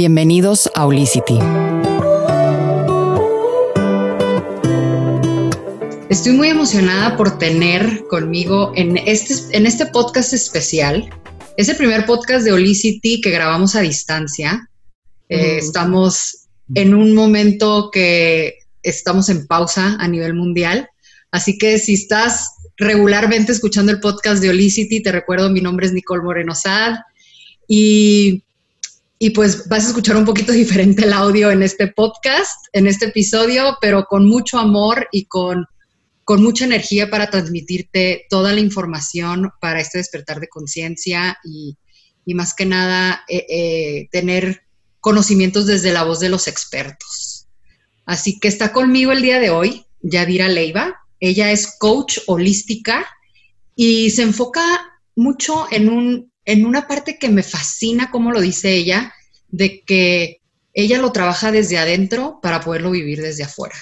Bienvenidos a Olicity. Estoy muy emocionada por tener conmigo en este, en este podcast especial. Es el primer podcast de Olicity que grabamos a distancia. Eh, estamos en un momento que estamos en pausa a nivel mundial. Así que si estás regularmente escuchando el podcast de Olicity, te recuerdo, mi nombre es Nicole Moreno Sad y y pues vas a escuchar un poquito diferente el audio en este podcast, en este episodio, pero con mucho amor y con, con mucha energía para transmitirte toda la información para este despertar de conciencia y, y, más que nada eh, eh, tener conocimientos desde la voz de los expertos. Así que está conmigo el día de hoy Yadira Leiva. Ella es coach holística y se enfoca mucho en un en una parte que me fascina, como lo dice ella, de que ella lo trabaja desde adentro para poderlo vivir desde afuera.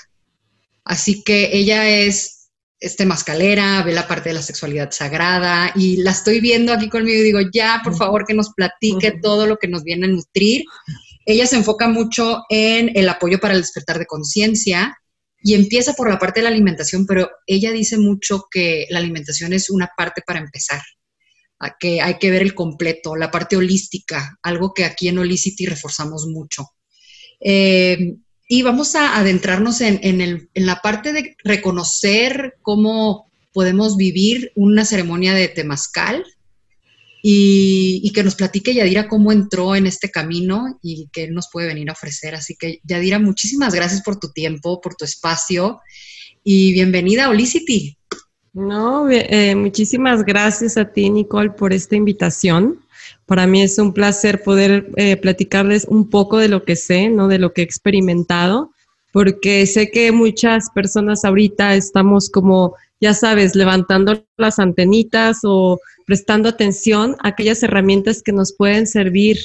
Así que ella es este mascalera, ve la parte de la sexualidad sagrada y la estoy viendo aquí conmigo y digo, ya, por favor, que nos platique todo lo que nos viene a nutrir. Ella se enfoca mucho en el apoyo para el despertar de conciencia y empieza por la parte de la alimentación, pero ella dice mucho que la alimentación es una parte para empezar que hay que ver el completo, la parte holística, algo que aquí en Holicity reforzamos mucho. Eh, y vamos a adentrarnos en, la parte de reconocer cómo podemos vivir una ceremonia de temazcal y, y, que nos platique Yadira cómo entró en este camino y qué nos puede venir a ofrecer. Así que Yadira, muchísimas gracias por tu tiempo, por tu espacio y bienvenida a Holicity. No, eh, muchísimas gracias a ti, Nicole, por esta invitación. Para mí es un placer poder eh, platicarles un poco de lo que sé, ¿no? De lo que he experimentado, porque sé que muchas personas ahorita estamos como, ya sabes, levantando las antenitas o prestando atención a aquellas herramientas que nos pueden servir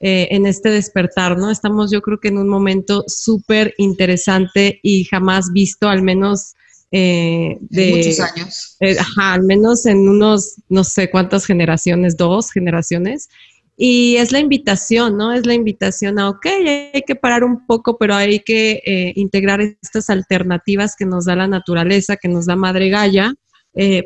eh, en este despertar, ¿no? Estamos yo creo que en un momento súper interesante y jamás visto, al menos eh, de muchos años. Eh, ajá, al menos en unos, no sé cuántas generaciones, dos generaciones. Y es la invitación, ¿no? Es la invitación a, ok, hay que parar un poco, pero hay que eh, integrar estas alternativas que nos da la naturaleza, que nos da Madre Gaia,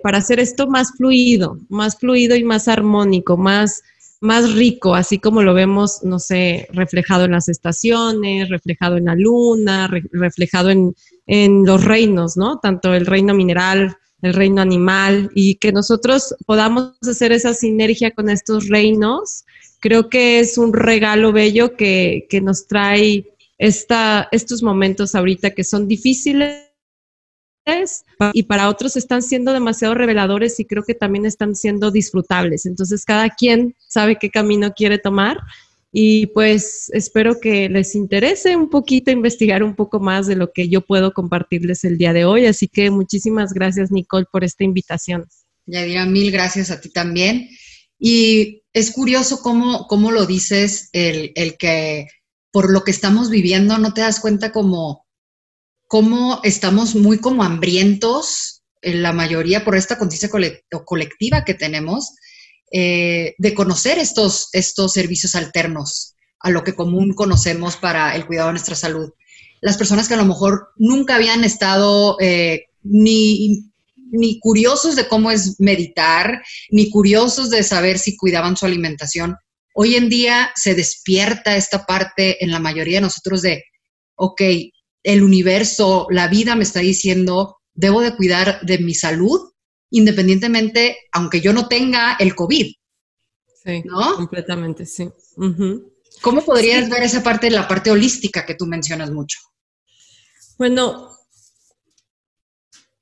para hacer esto más fluido, más fluido y más armónico, más, más rico, así como lo vemos, no sé, reflejado en las estaciones, reflejado en la luna, reflejado en, en los reinos, ¿no? Tanto el reino mineral, el reino animal, y que nosotros podamos hacer esa sinergia con estos reinos, creo que es un regalo bello que, que nos trae esta, estos momentos ahorita que son difíciles y para otros están siendo demasiado reveladores y creo que también están siendo disfrutables. Entonces, cada quien sabe qué camino quiere tomar y pues espero que les interese un poquito investigar un poco más de lo que yo puedo compartirles el día de hoy. Así que muchísimas gracias, Nicole, por esta invitación. Yadira, mil gracias a ti también. Y es curioso cómo, cómo lo dices, el, el, que por lo que estamos viviendo no te das cuenta como cómo estamos muy como hambrientos, en la mayoría por esta conciencia colectiva que tenemos, eh, de conocer estos, estos servicios alternos a lo que común conocemos para el cuidado de nuestra salud. Las personas que a lo mejor nunca habían estado eh, ni, ni curiosos de cómo es meditar, ni curiosos de saber si cuidaban su alimentación, hoy en día se despierta esta parte en la mayoría de nosotros de, ok, el universo, la vida me está diciendo, debo de cuidar de mi salud independientemente, aunque yo no tenga el COVID. Sí, ¿no? completamente, sí. ¿Cómo podrías ver esa parte, la parte holística que tú mencionas mucho? Bueno,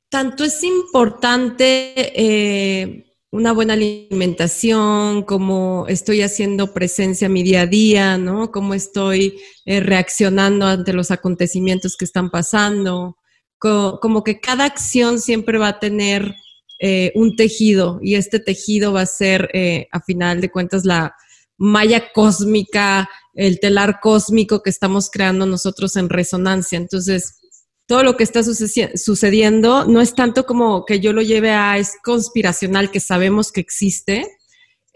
tanto es importante eh, una buena alimentación, como estoy haciendo presencia en mi día a día, ¿no? Cómo estoy eh, reaccionando ante los acontecimientos que están pasando. como que cada acción siempre va a tener eh, un tejido y este tejido va a ser, eh, a final de cuentas, la malla cósmica, el telar cósmico que estamos creando nosotros en resonancia. Entonces, todo lo que está sucediendo no es tanto como que yo lo lleve a, es conspiracional, que sabemos que existe,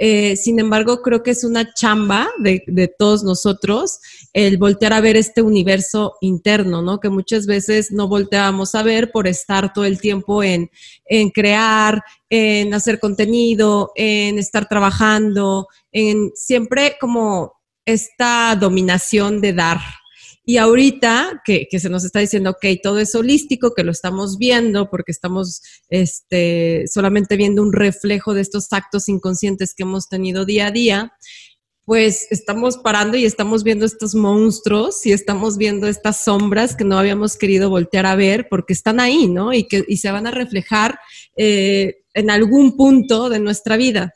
Eh, sin embargo, creo que es una chamba de, todos nosotros el voltear a ver este universo interno, ¿no? Que muchas veces no volteamos a ver por estar todo el tiempo en, en crear, en hacer contenido, en estar trabajando, en siempre como esta dominación de dar, y ahorita que, se nos está diciendo, ok, todo es holístico, que lo estamos viendo porque estamos este, solamente viendo un reflejo de estos actos inconscientes que hemos tenido día a día, pues estamos parando y estamos viendo estos monstruos y estamos viendo estas sombras que no habíamos querido voltear a ver porque están ahí, ¿no? Y que se van a reflejar eh, en algún punto de nuestra vida.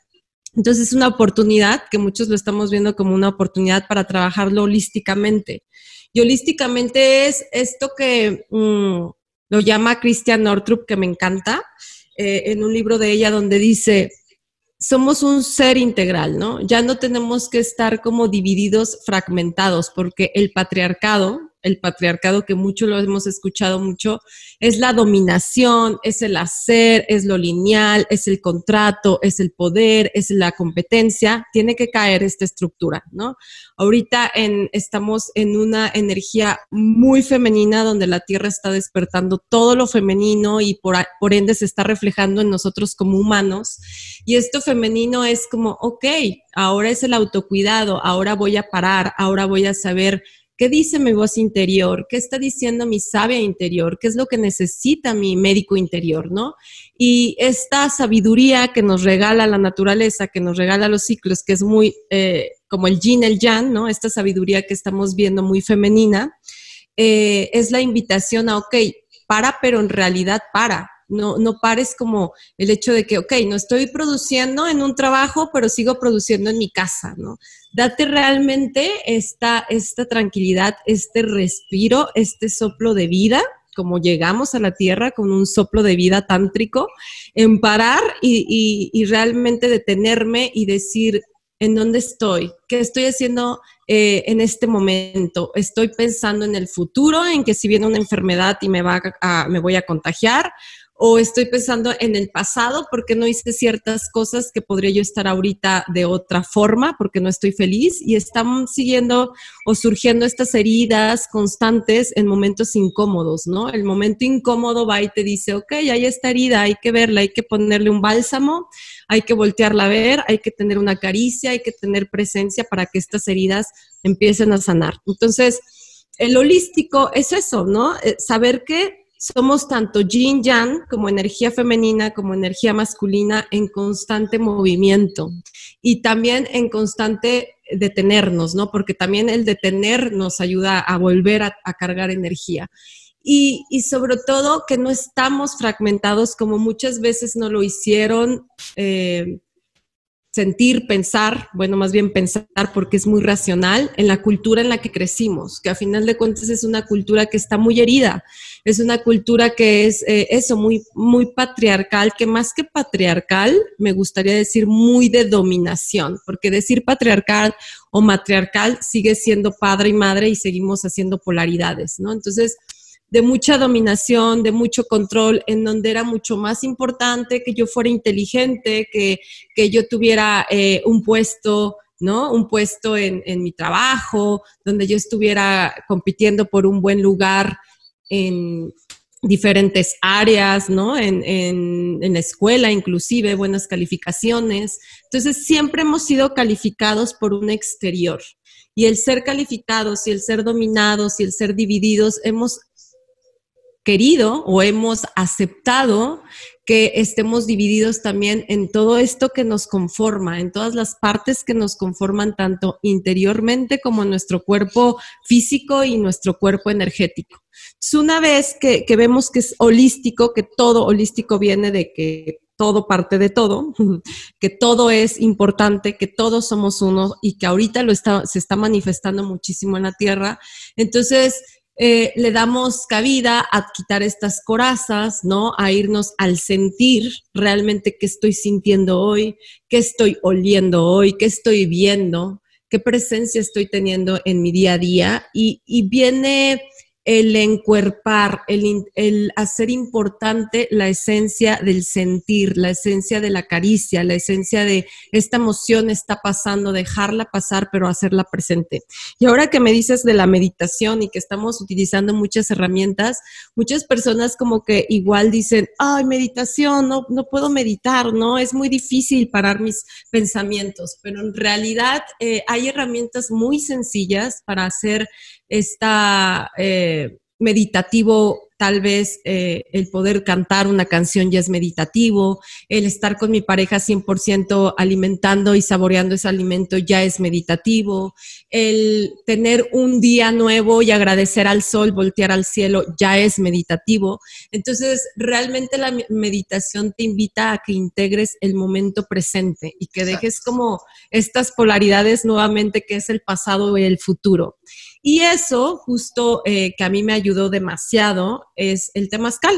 Entonces es una oportunidad que muchos lo estamos viendo como una oportunidad para trabajarlo holísticamente. Y holísticamente es esto que mm, lo llama Christian Nortrup, que me encanta, eh, en un libro de ella donde dice, somos un ser integral, ¿no? Ya no tenemos que estar como divididos, fragmentados, porque el patriarcado, el patriarcado que mucho lo hemos escuchado mucho, es la dominación, es el hacer, es lo lineal, es el contrato, es el poder, es la competencia, tiene que caer esta estructura, ¿no? Ahorita estamos en una energía muy femenina donde la Tierra está despertando todo lo femenino y por, por ende se está reflejando en nosotros como humanos. Y esto femenino es como, ok, ahora es el autocuidado, ahora voy a parar, ahora voy a saber ¿Qué dice mi voz interior? ¿Qué está diciendo mi sabia interior? ¿Qué es lo que necesita mi médico interior? ¿no? Y esta sabiduría que nos regala la naturaleza, que nos regala los ciclos, que es muy eh, como el yin, el yang, ¿no? Esta sabiduría que estamos viendo muy femenina, eh, es la invitación a, ok, para, pero en realidad para, no, no pares como el hecho de que, ok, no estoy produciendo en un trabajo, pero sigo produciendo en mi casa, ¿no? Date realmente esta, esta tranquilidad, este respiro, este soplo de vida, como llegamos a la tierra con un soplo de vida tántrico, en parar y, y realmente detenerme y decir, ¿en dónde estoy? ¿Qué estoy haciendo eh, en este momento. Estoy pensando en el futuro, en que si viene una enfermedad y me, va a, me voy a contagiar, o estoy pensando en el pasado porque no hice ciertas cosas que podría yo estar ahorita de otra forma porque no estoy feliz y están siguiendo o surgiendo estas heridas constantes en momentos incómodos, ¿no? El momento incómodo va y te dice, ok, hay esta herida, hay que verla, hay que ponerle un bálsamo, hay que voltearla a ver, hay que tener una caricia, hay que tener presencia para que estas heridas empiecen a sanar. Entonces, el holístico es eso, ¿no? Eh, saber que somos tanto yin yang como energía femenina como energía masculina en constante movimiento y también en constante detenernos, ¿no? Porque también el detener nos ayuda a volver a, cargar energía. Y, sobre todo que no estamos fragmentados como muchas veces no lo hicieron eh, sentir, pensar, bueno, más bien pensar porque es muy racional en la cultura en la que crecimos, que a final de cuentas es una cultura que está muy herida, es una cultura que es eh, eso, muy, muy patriarcal, que más que patriarcal, me gustaría decir muy de dominación, porque decir patriarcal o matriarcal sigue siendo padre y madre y seguimos haciendo polaridades, ¿no? Entonces, de mucha dominación, de mucho control, en donde era mucho más importante que yo fuera inteligente, que, que yo tuviera eh, un puesto, ¿no? Un puesto en, en, mi trabajo, donde yo estuviera compitiendo por un buen lugar en diferentes áreas, ¿no? En, en, en la escuela, inclusive, buenas calificaciones. Entonces, siempre hemos sido calificados por un exterior. Y el ser calificados y el ser dominados y el ser divididos, hemos querido o hemos aceptado que estemos divididos también en todo esto que nos conforma, en todas las partes que nos conforman tanto interiormente como nuestro cuerpo físico y nuestro cuerpo energético. Es una vez que, vemos que es holístico, que todo holístico viene de que todo parte de todo, que todo es importante, que todos somos uno y que ahorita lo está, se está manifestando muchísimo en la Tierra. Entonces, eh, le damos cabida a quitar estas corazas, ¿no? A irnos al sentir realmente qué estoy sintiendo hoy, qué estoy oliendo hoy, qué estoy viendo, qué presencia estoy teniendo en mi día a día. Y, viene el encuerpar, el, hacer importante la esencia del sentir, la esencia de la caricia, la esencia de esta emoción está pasando, dejarla pasar, pero hacerla presente. Y ahora que me dices de la meditación y que estamos utilizando muchas herramientas, muchas personas como que igual dicen, ay, meditación, no, no puedo meditar, ¿no? Es muy difícil parar mis pensamientos, pero en realidad eh, hay herramientas muy sencillas para hacer esta eh, meditativo tal vez eh, el poder cantar una canción ya es meditativo, el estar con mi pareja 100% alimentando y saboreando ese alimento ya es meditativo, el tener un día nuevo y agradecer al sol, voltear al cielo ya es meditativo. Entonces, realmente la meditación te invita a que integres el momento presente y que dejes como estas polaridades nuevamente que es el pasado y el futuro. Y eso, justo eh, que a mí me ayudó demasiado, es el temazcal.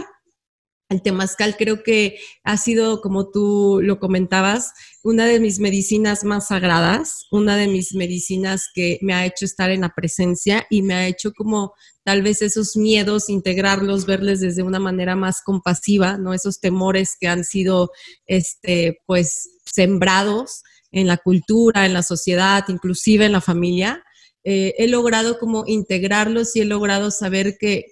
El temazcal creo que ha sido, como tú lo comentabas, una de mis medicinas más sagradas, una de mis medicinas que me ha hecho estar en la presencia y me ha hecho como tal vez esos miedos, integrarlos, verles desde una manera más compasiva, ¿no? Esos temores que han sido, este, pues, sembrados en la cultura, en la sociedad, inclusive en la familia eh, he logrado como integrarlos y he logrado saber que,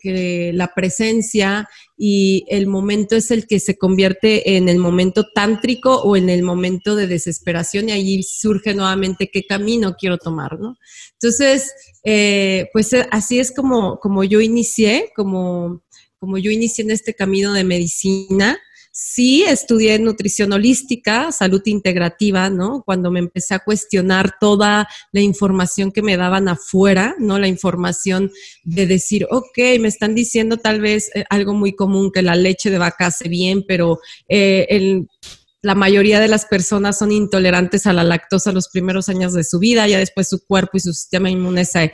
la presencia y el momento es el que se convierte en el momento tántrico o en el momento de desesperación y allí surge nuevamente qué camino quiero tomar, ¿no? Entonces, eh, pues eh, así es como, como yo inicié, como, como yo inicié en este camino de medicina. Sí, estudié nutrición holística, salud integrativa, ¿no? Cuando me empecé a cuestionar toda la información que me daban afuera, ¿no? La información de decir, ok, me están diciendo tal vez eh, algo muy común, que la leche de vaca hace bien, pero eh, el la mayoría de las personas son intolerantes a la lactosa los primeros años de su vida, ya después su cuerpo y su sistema inmune se,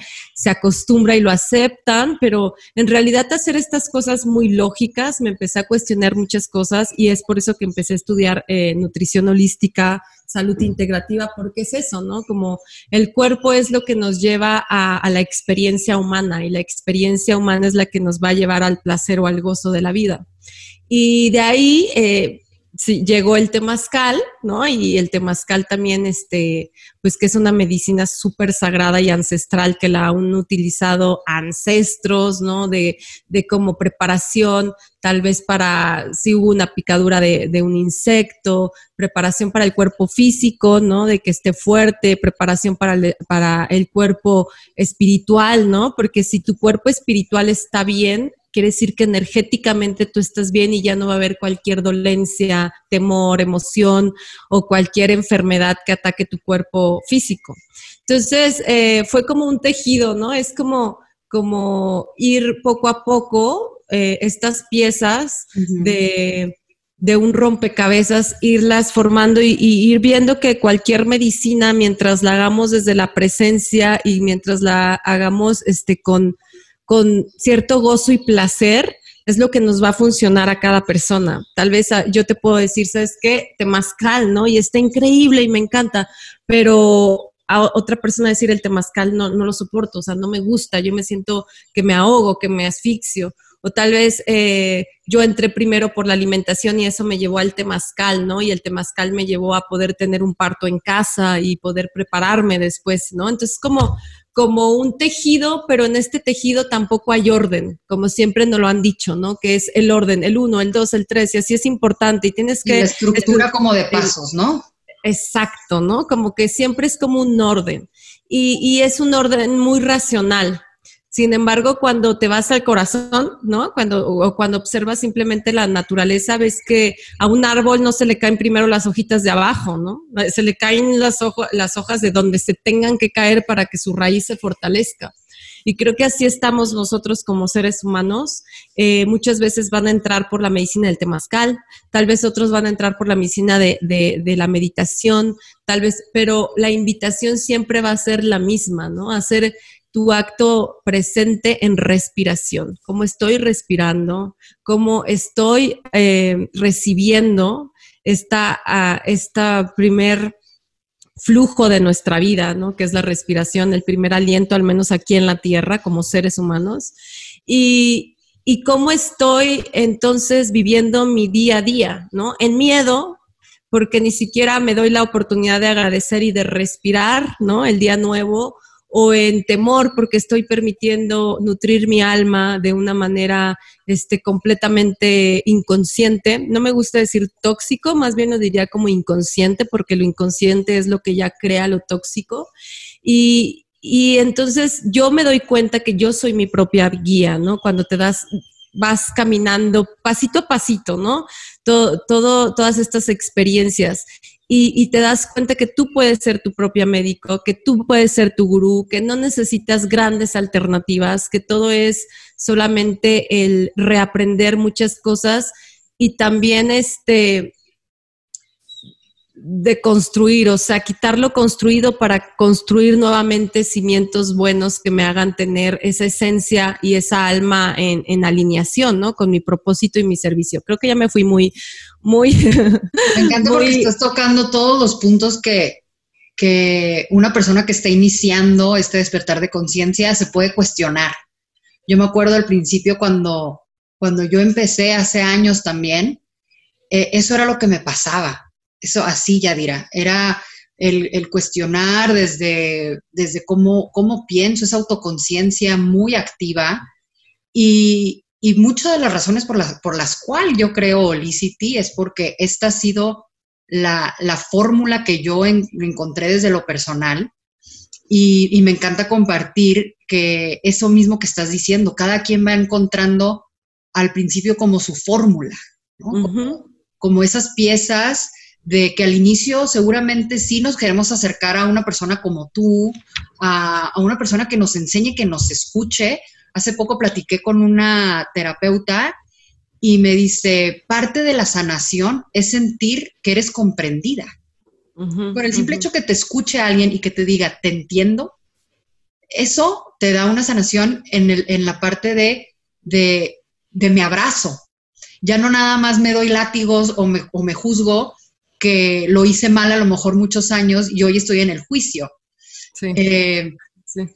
acostumbra y lo aceptan, pero en realidad hacer estas cosas muy lógicas, me empecé a cuestionar muchas cosas y es por eso que empecé a estudiar eh, nutrición holística, salud integrativa, porque es eso, ¿no? Como el cuerpo es lo que nos lleva a, la experiencia humana y la experiencia humana es la que nos va a llevar al placer o al gozo de la vida. Y de ahí, eh, sí, llegó el temazcal, ¿no? Y el temazcal también, este, pues que es una medicina súper sagrada y ancestral que la han utilizado ancestros, ¿no? De, de como preparación, tal vez para si hubo una picadura de, de, un insecto, preparación para el cuerpo físico, ¿no? De que esté fuerte, preparación para para el cuerpo espiritual, ¿no? Porque si tu cuerpo espiritual está bien, quiere decir que energéticamente tú estás bien y ya no va a haber cualquier dolencia, temor, emoción o cualquier enfermedad que ataque tu cuerpo físico. Entonces, eh, fue como un tejido, ¿no? Es como, como ir poco a poco eh, estas piezas de, un rompecabezas, irlas formando y, y, ir viendo que cualquier medicina, mientras la hagamos desde la presencia y mientras la hagamos este, con con cierto gozo y placer, es lo que nos va a funcionar a cada persona. Tal vez ah, yo te puedo decir, ¿sabes qué? Temazcal, ¿no? Y está increíble y me encanta, pero a otra persona decir el temazcal no, no lo soporto, o sea, no me gusta, yo me siento que me ahogo, que me asfixio. O tal vez eh, yo entré primero por la alimentación y eso me llevó al temazcal, ¿no? Y el temazcal me llevó a poder tener un parto en casa y poder prepararme después, ¿no? Entonces, como como un tejido, pero en este tejido tampoco hay orden, como siempre nos lo han dicho, ¿no? Que es el orden, el uno, el dos, el tres, y así es importante. Y tienes que... la estructura como de pasos, ¿no? Exacto, ¿no? Como que siempre es como un orden. Y, y es un orden muy racional, sin embargo, cuando te vas al corazón, ¿no? Cuando, o cuando observas simplemente la naturaleza, ves que a un árbol no se le caen primero las hojitas de abajo, ¿no? Se le caen las, las hojas de donde se tengan que caer para que su raíz se fortalezca. Y creo que así estamos nosotros como seres humanos. Eh, muchas veces van a entrar por la medicina del temazcal, tal vez otros van a entrar por la medicina de, de, la meditación, tal vez, pero la invitación siempre va a ser la misma, ¿no? Hacer tu acto presente en respiración, cómo estoy respirando, cómo estoy eh, recibiendo esta, esta primer flujo de nuestra vida, ¿no? Que es la respiración, el primer aliento, al menos aquí en la tierra, como seres humanos. y, y cómo estoy entonces viviendo mi día a día, ¿no? En miedo, porque ni siquiera me doy la oportunidad de agradecer y de respirar, ¿no? El día nuevo, o en temor porque estoy permitiendo nutrir mi alma de una manera este, completamente inconsciente. No me gusta decir tóxico, más bien lo diría como inconsciente, porque lo inconsciente es lo que ya crea lo tóxico. Y, y entonces yo me doy cuenta que yo soy mi propia guía, ¿no? Cuando te das vas caminando pasito a pasito, ¿no? Todo, todo, todas estas experiencias y, te das cuenta que tú puedes ser tu propia médico, que tú puedes ser tu gurú, que no necesitas grandes alternativas, que todo es solamente el reaprender muchas cosas y también este de construir, o sea, quitar lo construido para construir nuevamente cimientos buenos que me hagan tener esa esencia y esa alma en, en alineación, ¿no? Con mi propósito y mi servicio. Creo que ya me fui muy, muy... Me encanta porque estás tocando todos los puntos que, que una persona que está iniciando este despertar de conciencia se puede cuestionar. Yo me acuerdo al principio cuando, cuando yo empecé hace años también, eh, eso era lo que me pasaba eso así ya dirá, era el, cuestionar desde, desde cómo, cómo pienso, esa autoconciencia muy activa. Y, y muchas de las razones por, por las cuales yo creo Olicity es porque esta ha sido la, fórmula que yo encontré desde lo personal. Y, me encanta compartir que eso mismo que estás diciendo, cada quien va encontrando al principio como su fórmula, como, esas piezas de que al inicio seguramente sí nos queremos acercar a una persona como tú, a, una persona que nos enseñe, que nos escuche. Hace poco platiqué con una terapeuta y me dice, parte de la sanación es sentir que eres comprendida. Por el simple hecho que te escuche alguien y que te diga, te entiendo, eso te da una sanación en, el, en la parte de, de, de, mi abrazo. Ya no nada más me doy látigos o me, o me juzgo, que lo hice mal a lo mejor muchos años y hoy estoy en el juicio. Eh,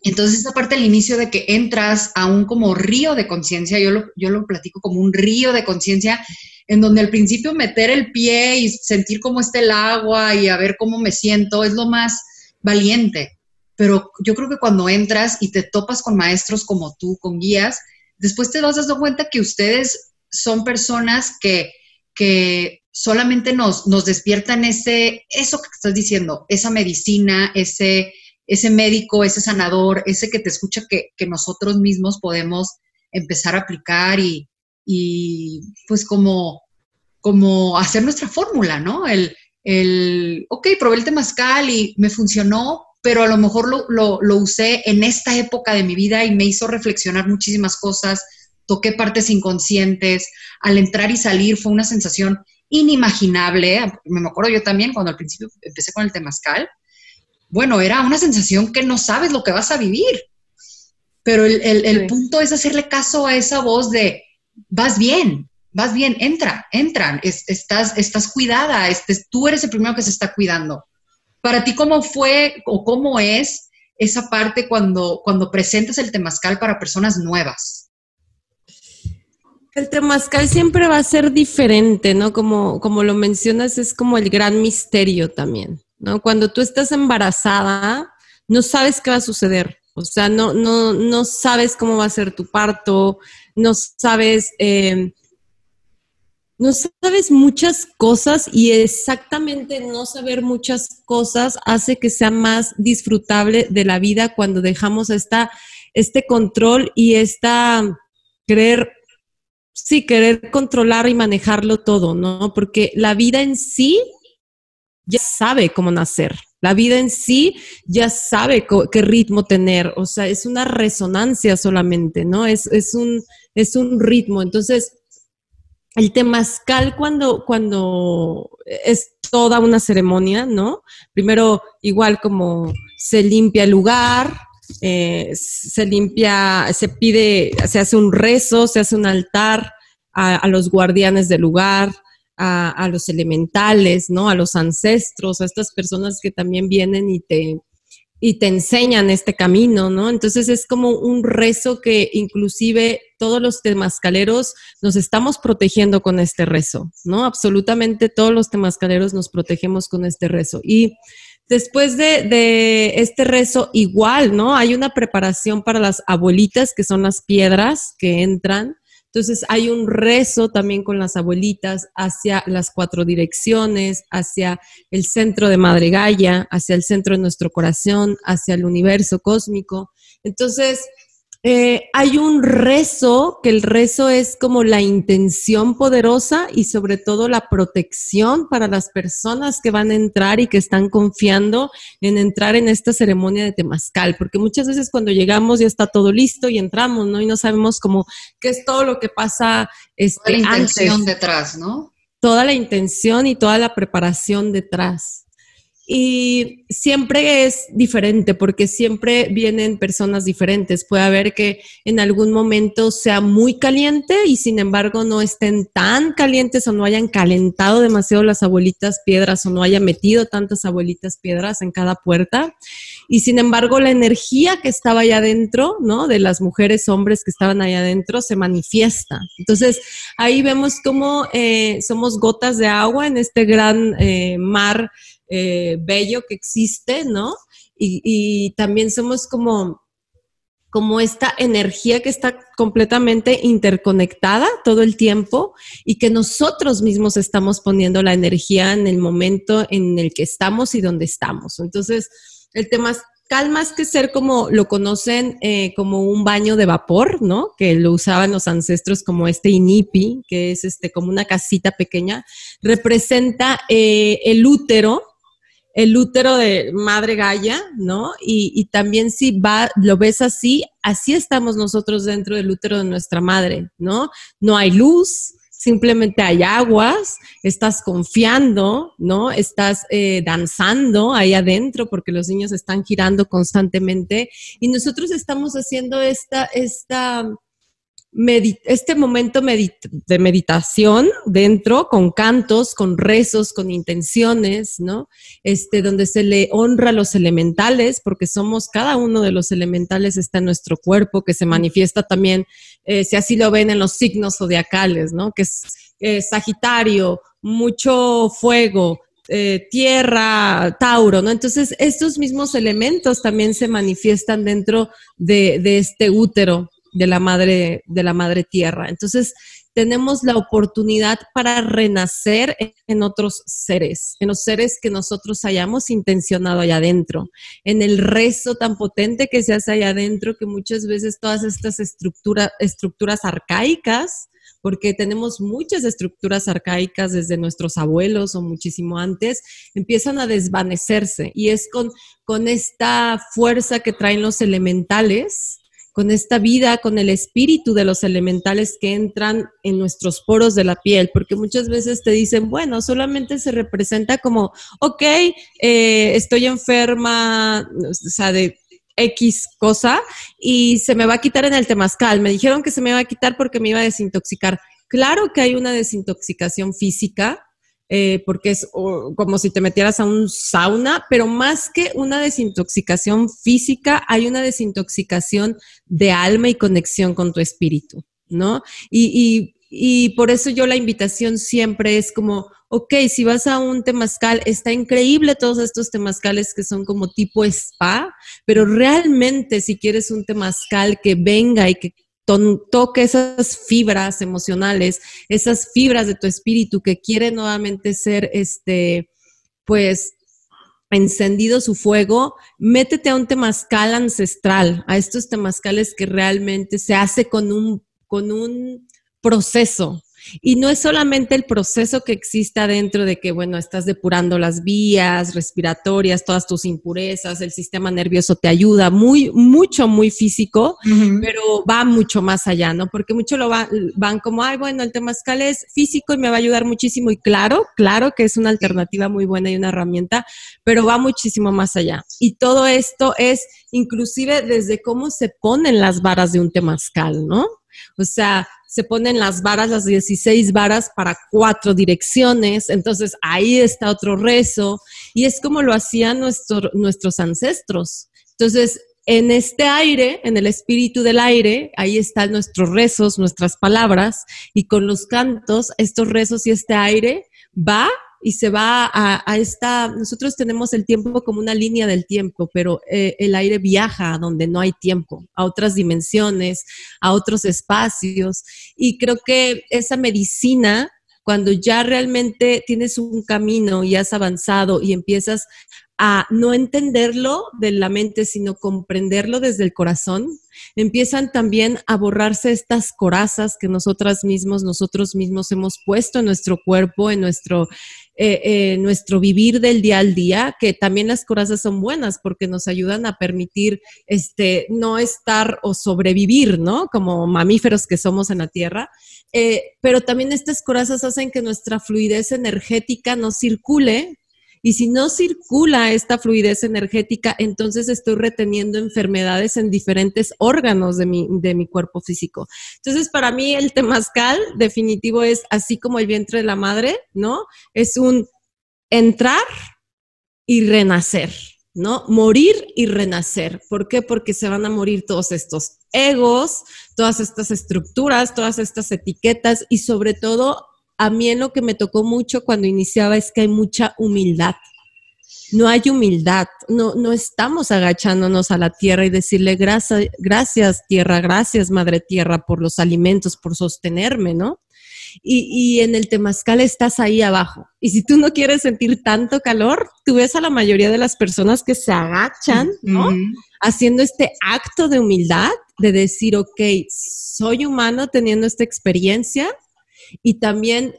entonces, esa parte del inicio de que entras a un como río de conciencia, yo lo, yo lo platico como un río de conciencia, en donde al principio meter el pie y sentir cómo está el agua y a ver cómo me siento es lo más valiente. Pero yo creo que cuando entras y te topas con maestros como tú, con guías, después te vas dando cuenta que ustedes son personas que, que solamente nos, despiertan ese, eso que estás diciendo, esa medicina, ese, ese médico, ese sanador, ese que te escucha que, nosotros mismos podemos empezar a aplicar y, pues como, como hacer nuestra fórmula, ¿no? El, el, ok, probé el temazcal y me funcionó, pero a lo mejor lo, lo, usé en esta época de mi vida y me hizo reflexionar muchísimas cosas, toqué partes inconscientes, al entrar y salir fue una sensación inimaginable. Me acuerdo yo también cuando al principio empecé con el temazcal. Bueno, era una sensación que no sabes lo que vas a vivir. Pero el, punto es hacerle caso a esa voz de, vas bien, vas bien, entra, entran, estás, estás cuidada, este, tú eres el primero que se está cuidando. Para ti, ¿cómo fue o cómo es esa parte cuando, cuando presentas el temazcal para personas nuevas? El temazcal siempre va a ser diferente, ¿no? Como, como lo mencionas, es como el gran misterio también, ¿no? Cuando tú estás embarazada, no sabes qué va a suceder. O sea, no, no, no sabes cómo va a ser tu parto, no sabes, eh, no sabes muchas cosas y exactamente no saber muchas cosas hace que sea más disfrutable de la vida cuando dejamos esta, este control y esta querer sí, querer controlar y manejarlo todo, ¿no? Porque la vida en sí ya sabe cómo nacer. La vida en sí ya sabe qué ritmo tener, o sea, es una resonancia solamente, ¿no? Es, un, es un ritmo. Entonces, el temazcal cuando, cuando es toda una ceremonia, ¿no? Primero, igual como se limpia el lugar, eh, se limpia, se pide, se hace un rezo, se hace un altar a, los guardianes del lugar, a, los elementales, ¿no? A los ancestros, a estas personas que también vienen y te, y te enseñan este camino, ¿no? Entonces es como un rezo que inclusive todos los temazcaleros nos estamos protegiendo con este rezo, ¿no? Absolutamente todos los temazcaleros nos protegemos con este rezo. Y después de, este rezo, igual, ¿no? Hay una preparación para las abuelitas, que son las piedras que entran. Entonces hay un rezo también con las abuelitas hacia las cuatro direcciones, hacia el centro de Madre Gaia, hacia el centro de nuestro corazón, hacia el universo cósmico. Entonces, eh, hay un rezo, que el rezo es como la intención poderosa y sobre todo la protección para las personas que van a entrar y que están confiando en entrar en esta ceremonia de temazcal, porque muchas veces cuando llegamos ya está todo listo y entramos, ¿no? Y no sabemos como qué es todo lo que pasa este, toda la intención detrás, ¿no? Toda la intención y toda la preparación detrás. Y siempre es diferente porque siempre vienen personas diferentes. Puede haber que en algún momento sea muy caliente y sin embargo no estén tan calientes o no hayan calentado demasiado las abuelitas piedras o no haya metido tantas abuelitas piedras en cada puerta. Y sin embargo la energía que estaba allá adentro, ¿no? De las mujeres, hombres que estaban allá adentro se manifiesta. Entonces ahí vemos cómo eh, somos gotas de agua en este gran eh, mar eh, bello que existe, ¿no? Y, también somos como, como esta energía que está completamente interconectada todo el tiempo y que nosotros mismos estamos poniendo la energía en el momento en el que estamos y donde estamos. Entonces, el tema es más que ser como lo conocen eh, como un baño de vapor, ¿no? Que lo usaban los ancestros como este inipi, que es este como una casita pequeña, representa eh, el útero el útero de Madre Gaia, ¿no? Y, también si va, lo ves así, así estamos nosotros dentro del útero de nuestra madre, ¿no? No hay luz, simplemente hay aguas, estás confiando, ¿no? Estás eh, danzando ahí adentro porque los niños están girando constantemente y nosotros estamos haciendo esta, esta este momento de meditación dentro, con cantos, con rezos, con intenciones, ¿no? Este, donde se le honra a los elementales, porque somos, cada uno de los elementales está en nuestro cuerpo, que se manifiesta también, eh, si así lo ven en los signos zodiacales, ¿no? Que es eh, Sagitario, mucho fuego, eh, tierra, Tauro, ¿no? Entonces, estos mismos elementos también se manifiestan dentro de, de este útero de la madre, de la madre tierra. Entonces, tenemos la oportunidad para renacer en otros seres, en los seres que nosotros hayamos intencionado allá adentro, en el rezo tan potente que se hace allá adentro, que muchas veces todas estas estructuras arcaicas, porque tenemos muchas estructuras arcaicas desde nuestros abuelos o muchísimo antes, empiezan a desvanecerse y es con, con esta fuerza que traen los elementales con esta vida, con el espíritu de los elementales que entran en nuestros poros de la piel, porque muchas veces te dicen, bueno, solamente se representa como, ok, eh, estoy enferma, o sea, de X cosa, y se me va a quitar en el temazcal. Me dijeron que se me iba a quitar porque me iba a desintoxicar. Claro que hay una desintoxicación física, eh, porque es como si te metieras a un sauna, pero más que una desintoxicación física, hay una desintoxicación de alma y conexión con tu espíritu, ¿no? Y, por eso yo la invitación siempre es como, ok, si vas a un temazcal, está increíble todos estos temazcales que son como tipo spa, pero realmente si quieres un temazcal que venga y que toque esas fibras emocionales, esas fibras de tu espíritu que quiere nuevamente ser, este, pues, encendido su fuego, métete a un temazcal ancestral, a estos temazcales que realmente se hace con un, con un proceso, y no es solamente el proceso que existe adentro de que, bueno, estás depurando las vías respiratorias, todas tus impurezas, el sistema nervioso te ayuda, muy, mucho, muy físico, pero va mucho más allá, ¿no? Porque mucho lo van como, ay, bueno, el temazcal es físico y me va a ayudar muchísimo. Y claro, claro que es una alternativa muy buena y una herramienta, pero va muchísimo más allá. Y todo esto es inclusive desde cómo se ponen las varas de un temazcal, ¿no? O sea, se ponen las varas, las 16 varas para cuatro direcciones, entonces ahí está otro rezo, y es como lo hacían nuestros ancestros. Entonces, en este aire, en el espíritu del aire, ahí están nuestros rezos, nuestras palabras, y con los cantos, estos rezos y este aire va y se va a, esta, nosotros tenemos el tiempo como una línea del tiempo, pero eh, el aire viaja a donde no hay tiempo, a otras dimensiones, a otros espacios, y creo que esa medicina cuando ya realmente tienes un camino y has avanzado y empiezas a no entenderlo de la mente, sino comprenderlo desde el corazón, empiezan también a borrarse estas corazas que nosotras mismos, nosotros mismos hemos puesto en nuestro cuerpo, en nuestro, eh, eh, nuestro vivir del día al día, que también las corazas son buenas porque nos ayudan a permitir este, no estar o sobrevivir, ¿no? Como mamíferos que somos en la Tierra. Eh, pero también estas corazas hacen que nuestra fluidez energética no circule y si no circula esta fluidez energética, entonces estoy reteniendo enfermedades en diferentes órganos de mi, de mi cuerpo físico. Entonces, para mí el temazcal definitivo es así como el vientre de la madre, ¿no? Es un entrar y renacer. ¿no? Morir y renacer. ¿Por qué? Porque se van a morir todos estos egos, todas estas estructuras, todas estas etiquetas y sobre todo a mí en lo que me tocó mucho cuando iniciaba es que hay mucha humildad. No hay humildad, no, no estamos agachándonos a la tierra y decirle gracias, gracias tierra, gracias madre tierra por los alimentos, por sostenerme, ¿no? Y, y, en el temazcal estás ahí abajo. Y si tú no quieres sentir tanto calor, tú ves a la mayoría de las personas que se agachan, ¿no? Haciendo este acto de humildad, de decir, ok, soy humano teniendo esta experiencia, y también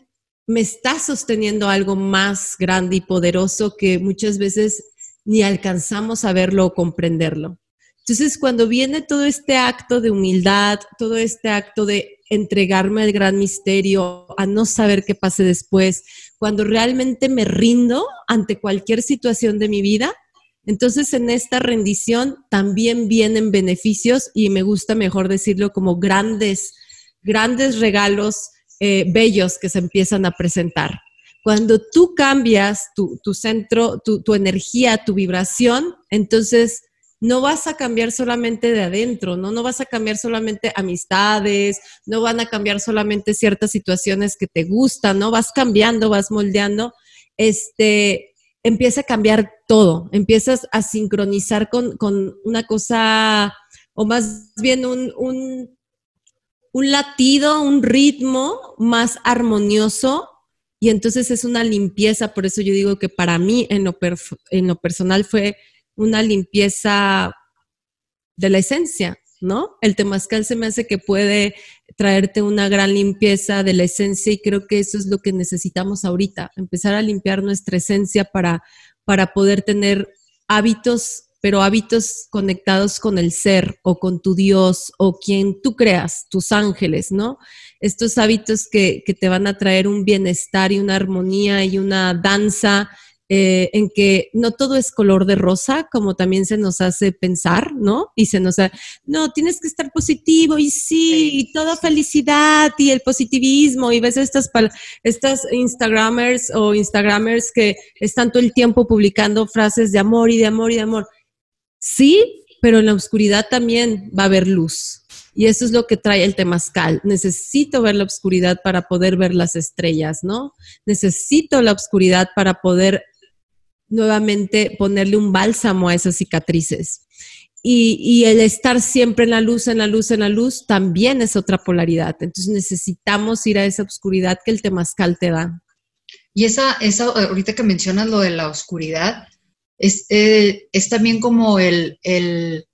me está sosteniendo algo más grande y poderoso que muchas veces ni alcanzamos a verlo o comprenderlo. Entonces, cuando viene todo este acto de humildad, todo este acto de entregarme al gran misterio, a no saber qué pase después, cuando realmente me rindo ante cualquier situación de mi vida, entonces en esta rendición también vienen beneficios y me gusta mejor decirlo como grandes, grandes regalos eh, bellos que se empiezan a presentar. Cuando tú cambias tu, centro, tu, tu, energía, tu vibración, entonces no vas a cambiar solamente de adentro, ¿no? No vas a cambiar solamente amistades, no van a cambiar solamente ciertas situaciones que te gustan, ¿no? Vas cambiando, vas moldeando. Este, empieza a cambiar todo, empiezas a sincronizar con, con una cosa, o más bien un, un un latido, un ritmo más armonioso y entonces es una limpieza, por eso yo digo que para mí en lo, lo personal fue una limpieza de la esencia, ¿no? El temazcal se me hace que puede traerte una gran limpieza de la esencia y creo que eso es lo que necesitamos ahorita, empezar a limpiar nuestra esencia para, para poder tener hábitos pero hábitos conectados con el ser o con tu Dios o quien tú creas, tus ángeles, ¿no? Estos hábitos que, te van a traer un bienestar y una armonía y una danza eh, en que no todo es color de rosa, como también se nos hace pensar, ¿no? Y se nos hace, no, tienes que estar positivo y sí, y toda felicidad y el positivismo, y ves estas, estas Instagramers o Instagramers que están todo el tiempo publicando frases de amor y de amor y de amor Sí, pero en la oscuridad también va a haber luz. Y eso es lo que trae el temazcal. Necesito ver la oscuridad para poder ver las estrellas, ¿no? Necesito la oscuridad para poder nuevamente ponerle un bálsamo a esas cicatrices. Y, el estar siempre en la luz, en la luz, en la luz, también es otra polaridad. Entonces necesitamos ir a esa oscuridad que el temazcal te da. Y esa, esa ahorita que mencionas lo de la oscuridad, es, eh, es también como el, el,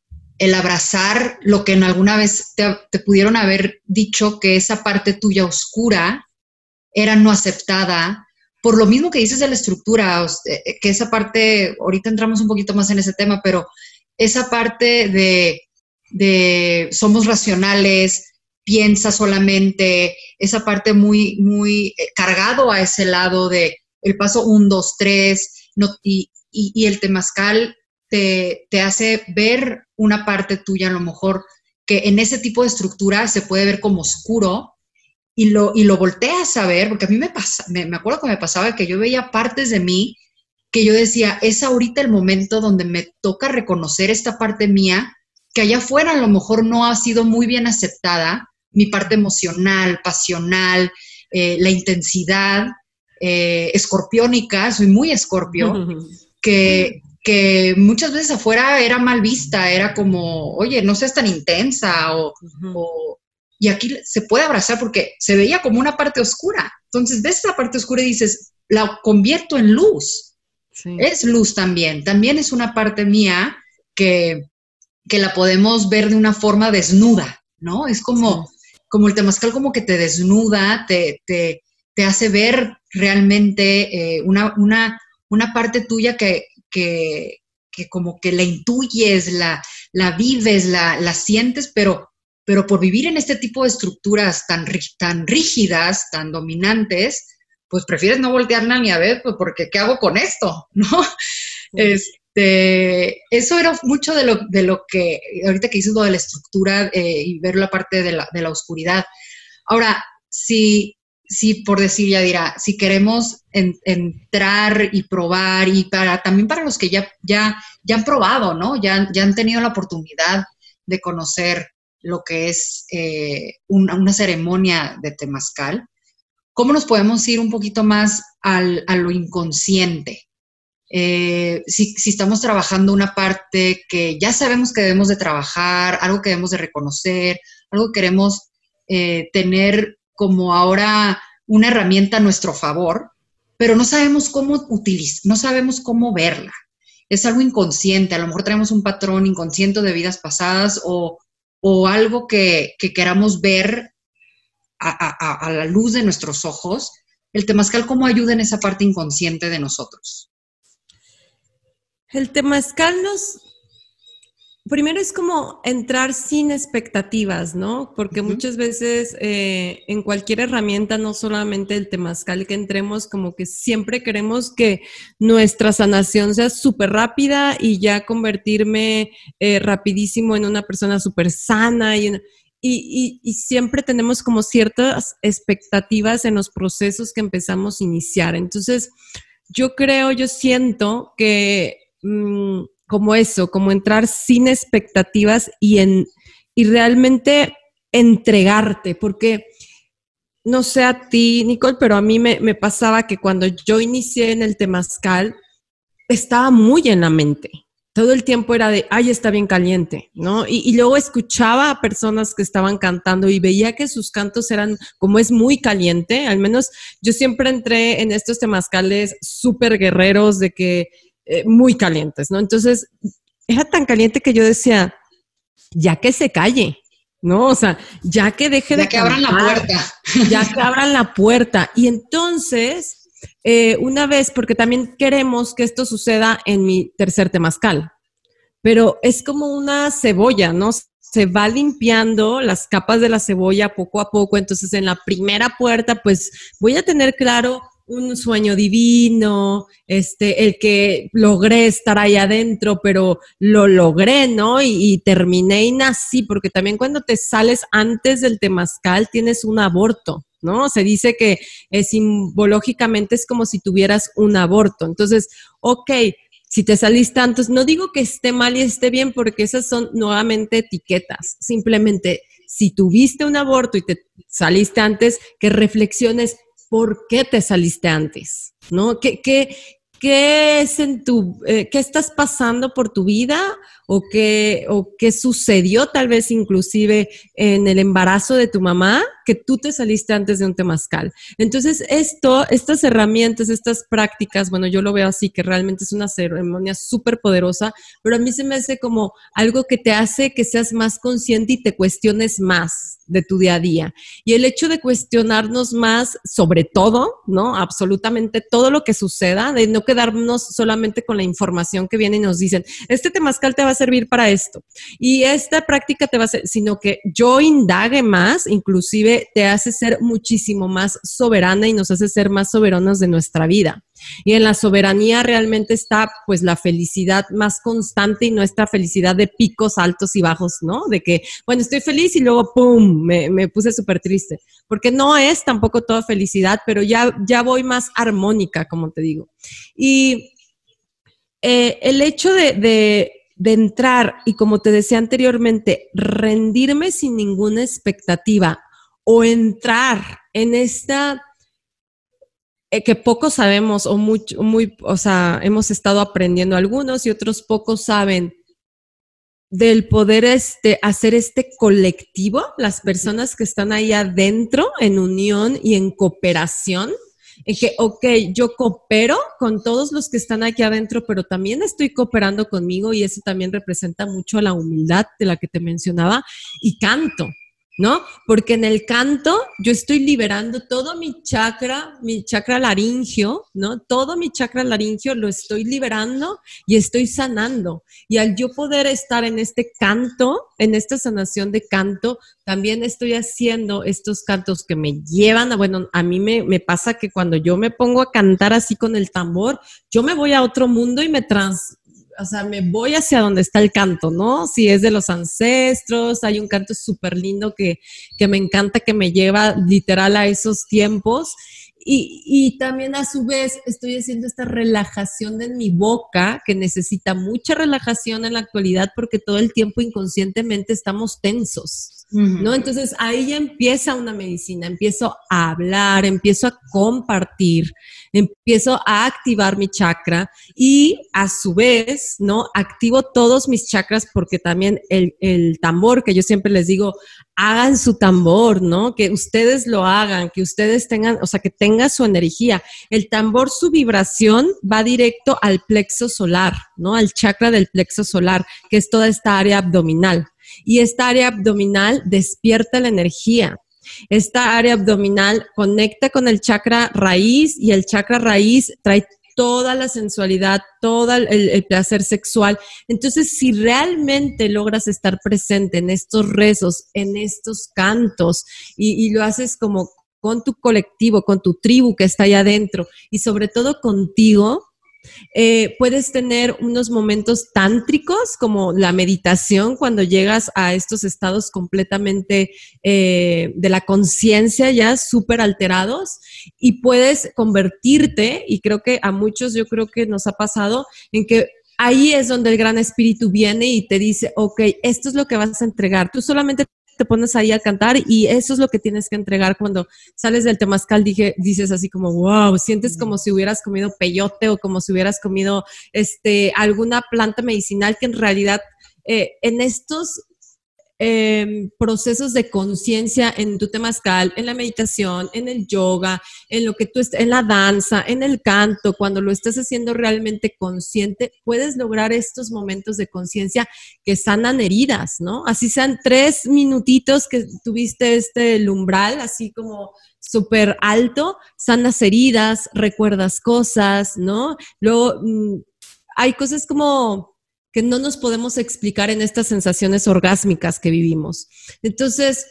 abrazar lo que en alguna vez te, te, pudieron haber dicho que esa parte tuya oscura era no aceptada, por lo mismo que dices de la estructura, eh, que esa parte, ahorita entramos un poquito más en ese tema, pero esa parte de, de somos racionales, piensa solamente, esa parte muy, muy eh, cargado a ese lado de el paso 1, 2, 3, no, y, y, el temazcal te, te, hace ver una parte tuya a lo mejor que en ese tipo de estructura se puede ver como oscuro y lo, y lo volteas a ver, porque a mí me pasa, me, me acuerdo que me pasaba que yo veía partes de mí que yo decía, es ahorita el momento donde me toca reconocer esta parte mía que allá afuera a lo mejor no ha sido muy bien aceptada, mi parte emocional, pasional, eh, la intensidad eh, escorpiónica, soy muy escorpio, que, que muchas veces afuera era mal vista, era como, oye, no seas tan intensa o, y aquí se puede abrazar porque se veía como una parte oscura. Entonces ves esa parte oscura y dices, la convierto en luz. Es luz también, también es una parte mía que, que, la podemos ver de una forma desnuda, ¿no? Es como, como el temazcal como que te desnuda, te, te, te hace ver realmente eh, una, una, una parte tuya que, que, como que la intuyes, la, la vives, la, la, sientes, pero, pero por vivir en este tipo de estructuras tan, tan rígidas, tan dominantes, pues prefieres no voltearla ni a ver, pues porque ¿qué hago con esto? ¿No? Este, eso era mucho de lo, de lo que, ahorita que dices lo de la estructura eh, y ver la parte de la, de la oscuridad. Ahora, si, si por decir ya dirá, si queremos entrar y probar y para también para los que ya, ya, ya han probado, ¿no? Ya, ya han tenido la oportunidad de conocer lo que es eh, una, ceremonia de temazcal, ¿cómo nos podemos ir un poquito más al, a lo inconsciente? Eh, si, si, estamos trabajando una parte que ya sabemos que debemos de trabajar, algo que debemos de reconocer, algo que queremos eh, tener como ahora una herramienta a nuestro favor, pero no sabemos cómo utilizar, no sabemos cómo verla. Es algo inconsciente, a lo mejor tenemos un patrón inconsciente de vidas pasadas o, algo que, queramos ver a, la luz de nuestros ojos. El temazcal, ¿cómo ayuda en esa parte inconsciente de nosotros? El temazcal nos, primero es como entrar sin expectativas, ¿no? Porque muchas veces eh, en cualquier herramienta, no solamente el temazcal, que entremos como que siempre queremos que nuestra sanación sea súper rápida y ya convertirme eh, rapidísimo en una persona súper sana y, y, y, siempre tenemos como ciertas expectativas en los procesos que empezamos a iniciar. Entonces, yo creo, yo siento que... Mm, como eso, como entrar sin expectativas y, en, y realmente entregarte, porque no sé a ti, Nicole, pero a mí me, pasaba que cuando yo inicié en el temazcal, estaba muy en la mente. Todo el tiempo era de, ay, está bien caliente, ¿no? Y, y, luego escuchaba a personas que estaban cantando y veía que sus cantos eran, como es muy caliente, al menos yo siempre entré en estos temazcales súper guerreros de que eh, muy calientes, ¿no? Entonces, era tan caliente que yo decía, ya que se calle, ¿no? O sea, ya que deje de... Ya que abran la puerta. Ya que abran la puerta. Y entonces, eh, una vez, porque también queremos que esto suceda en mi tercer temazcal, pero es como una cebolla, ¿no? Se va limpiando las capas de la cebolla poco a poco, entonces en la primera puerta, pues voy a tener claro un sueño divino, este, el que logré estar ahí adentro, pero lo logré, ¿no? Y, terminé y nací, porque también cuando te sales antes del temazcal tienes un aborto, ¿no? Se dice que es simbológicamente es como si tuvieras un aborto. Entonces, ok, si te saliste antes, no digo que esté mal y esté bien, porque esas son nuevamente etiquetas. Simplemente, si tuviste un aborto y te saliste antes, que reflexiones por qué te saliste antes, ¿no? ¿Qué, qué, eh, qué estás pasando por tu vida o qué, o qué sucedió tal vez inclusive en el embarazo de tu mamá, que tú te saliste antes de un temazcal. Entonces, esto, estas herramientas, estas prácticas, bueno, yo lo veo así, que realmente es una ceremonia súper poderosa, pero a mí se me hace como algo que te hace que seas más consciente y te cuestiones más de tu día a día. Y el hecho de cuestionarnos más sobre todo, ¿no? Absolutamente todo lo que suceda, de no quedarnos solamente con la información que viene y nos dicen, este temazcal te va a servir para esto. Y esta práctica te va a ser, sino que yo indague más, inclusive te hace ser muchísimo más soberana y nos hace ser más soberanos de nuestra vida. Y en la soberanía realmente está pues la felicidad más constante y nuestra felicidad de picos altos y bajos, ¿no? De que, bueno, estoy feliz y luego, ¡pum!, me, me puse súper triste. Porque no es tampoco toda felicidad, pero ya, ya voy más armónica, como te digo. Y eh, el hecho de de entrar y como te decía anteriormente, rendirme sin ninguna expectativa o entrar en esta eh, que poco sabemos o muy, muy, o sea, hemos estado aprendiendo algunos y otros pocos saben del poder este, hacer este colectivo, las personas que están ahí adentro en unión y en cooperación, en que, ok, yo coopero con todos los que están aquí adentro, pero también estoy cooperando conmigo y eso también representa mucho la humildad de la que te mencionaba y canto. ¿No? Porque en el canto yo estoy liberando todo mi chakra, mi chakra laringio, ¿no? Todo mi chakra laringio lo estoy liberando y estoy sanando. Y al yo poder estar en este canto, en esta sanación de canto, también estoy haciendo estos cantos que me llevan a, bueno, a mí me, me pasa que cuando yo me pongo a cantar así con el tambor, yo me voy a otro mundo y me trans o sea, me voy hacia donde está el canto, ¿no? Si es de los ancestros, hay un canto súper lindo que, que me encanta, que me lleva literal a esos tiempos. Y, y, también a su vez estoy haciendo esta relajación de mi boca, que necesita mucha relajación en la actualidad porque todo el tiempo inconscientemente estamos tensos. ¿No? Entonces ahí ya empieza una medicina, empiezo a hablar, empiezo a compartir, empiezo a activar mi chakra y a su vez, ¿no? Activo todos mis chakras porque también el, el tambor, que yo siempre les digo, hagan su tambor, ¿no? Que ustedes lo hagan, que ustedes tengan, o sea, que tenga su energía. El tambor, su vibración va directo al plexo solar, ¿no? Al chakra del plexo solar, que es toda esta área abdominal y esta área abdominal despierta la energía. Esta área abdominal conecta con el chakra raíz y el chakra raíz trae toda la sensualidad, todo el, placer sexual. Entonces, si realmente logras estar presente en estos rezos, en estos cantos, y, y lo haces como con tu colectivo, con tu tribu que está allá adentro, y sobre todo contigo, eh, puedes tener unos momentos tántricos como la meditación cuando llegas a estos estados completamente eh, de la conciencia ya súper alterados y puedes convertirte, y creo que a muchos yo creo que nos ha pasado, en que ahí es donde el gran espíritu viene y te dice, ok, esto es lo que vas a entregar. Tú solamente te pones ahí a cantar y eso es lo que tienes que entregar cuando sales del temazcal, dije, dices así como, wow, sientes como si hubieras comido peyote o como si hubieras comido este, alguna planta medicinal que en realidad eh, en estos Em, procesos de conciencia en tu temazcal, en la meditación, en el yoga, en lo que tú en la danza, en el canto, cuando lo estás haciendo realmente consciente, puedes lograr estos momentos de conciencia que sanan heridas, ¿no? Así sean tres minutitos que tuviste este umbral, así como súper alto, sanas heridas, recuerdas cosas, ¿no? Luego, mm, hay cosas como que no nos podemos explicar en estas sensaciones orgásmicas que vivimos. Entonces,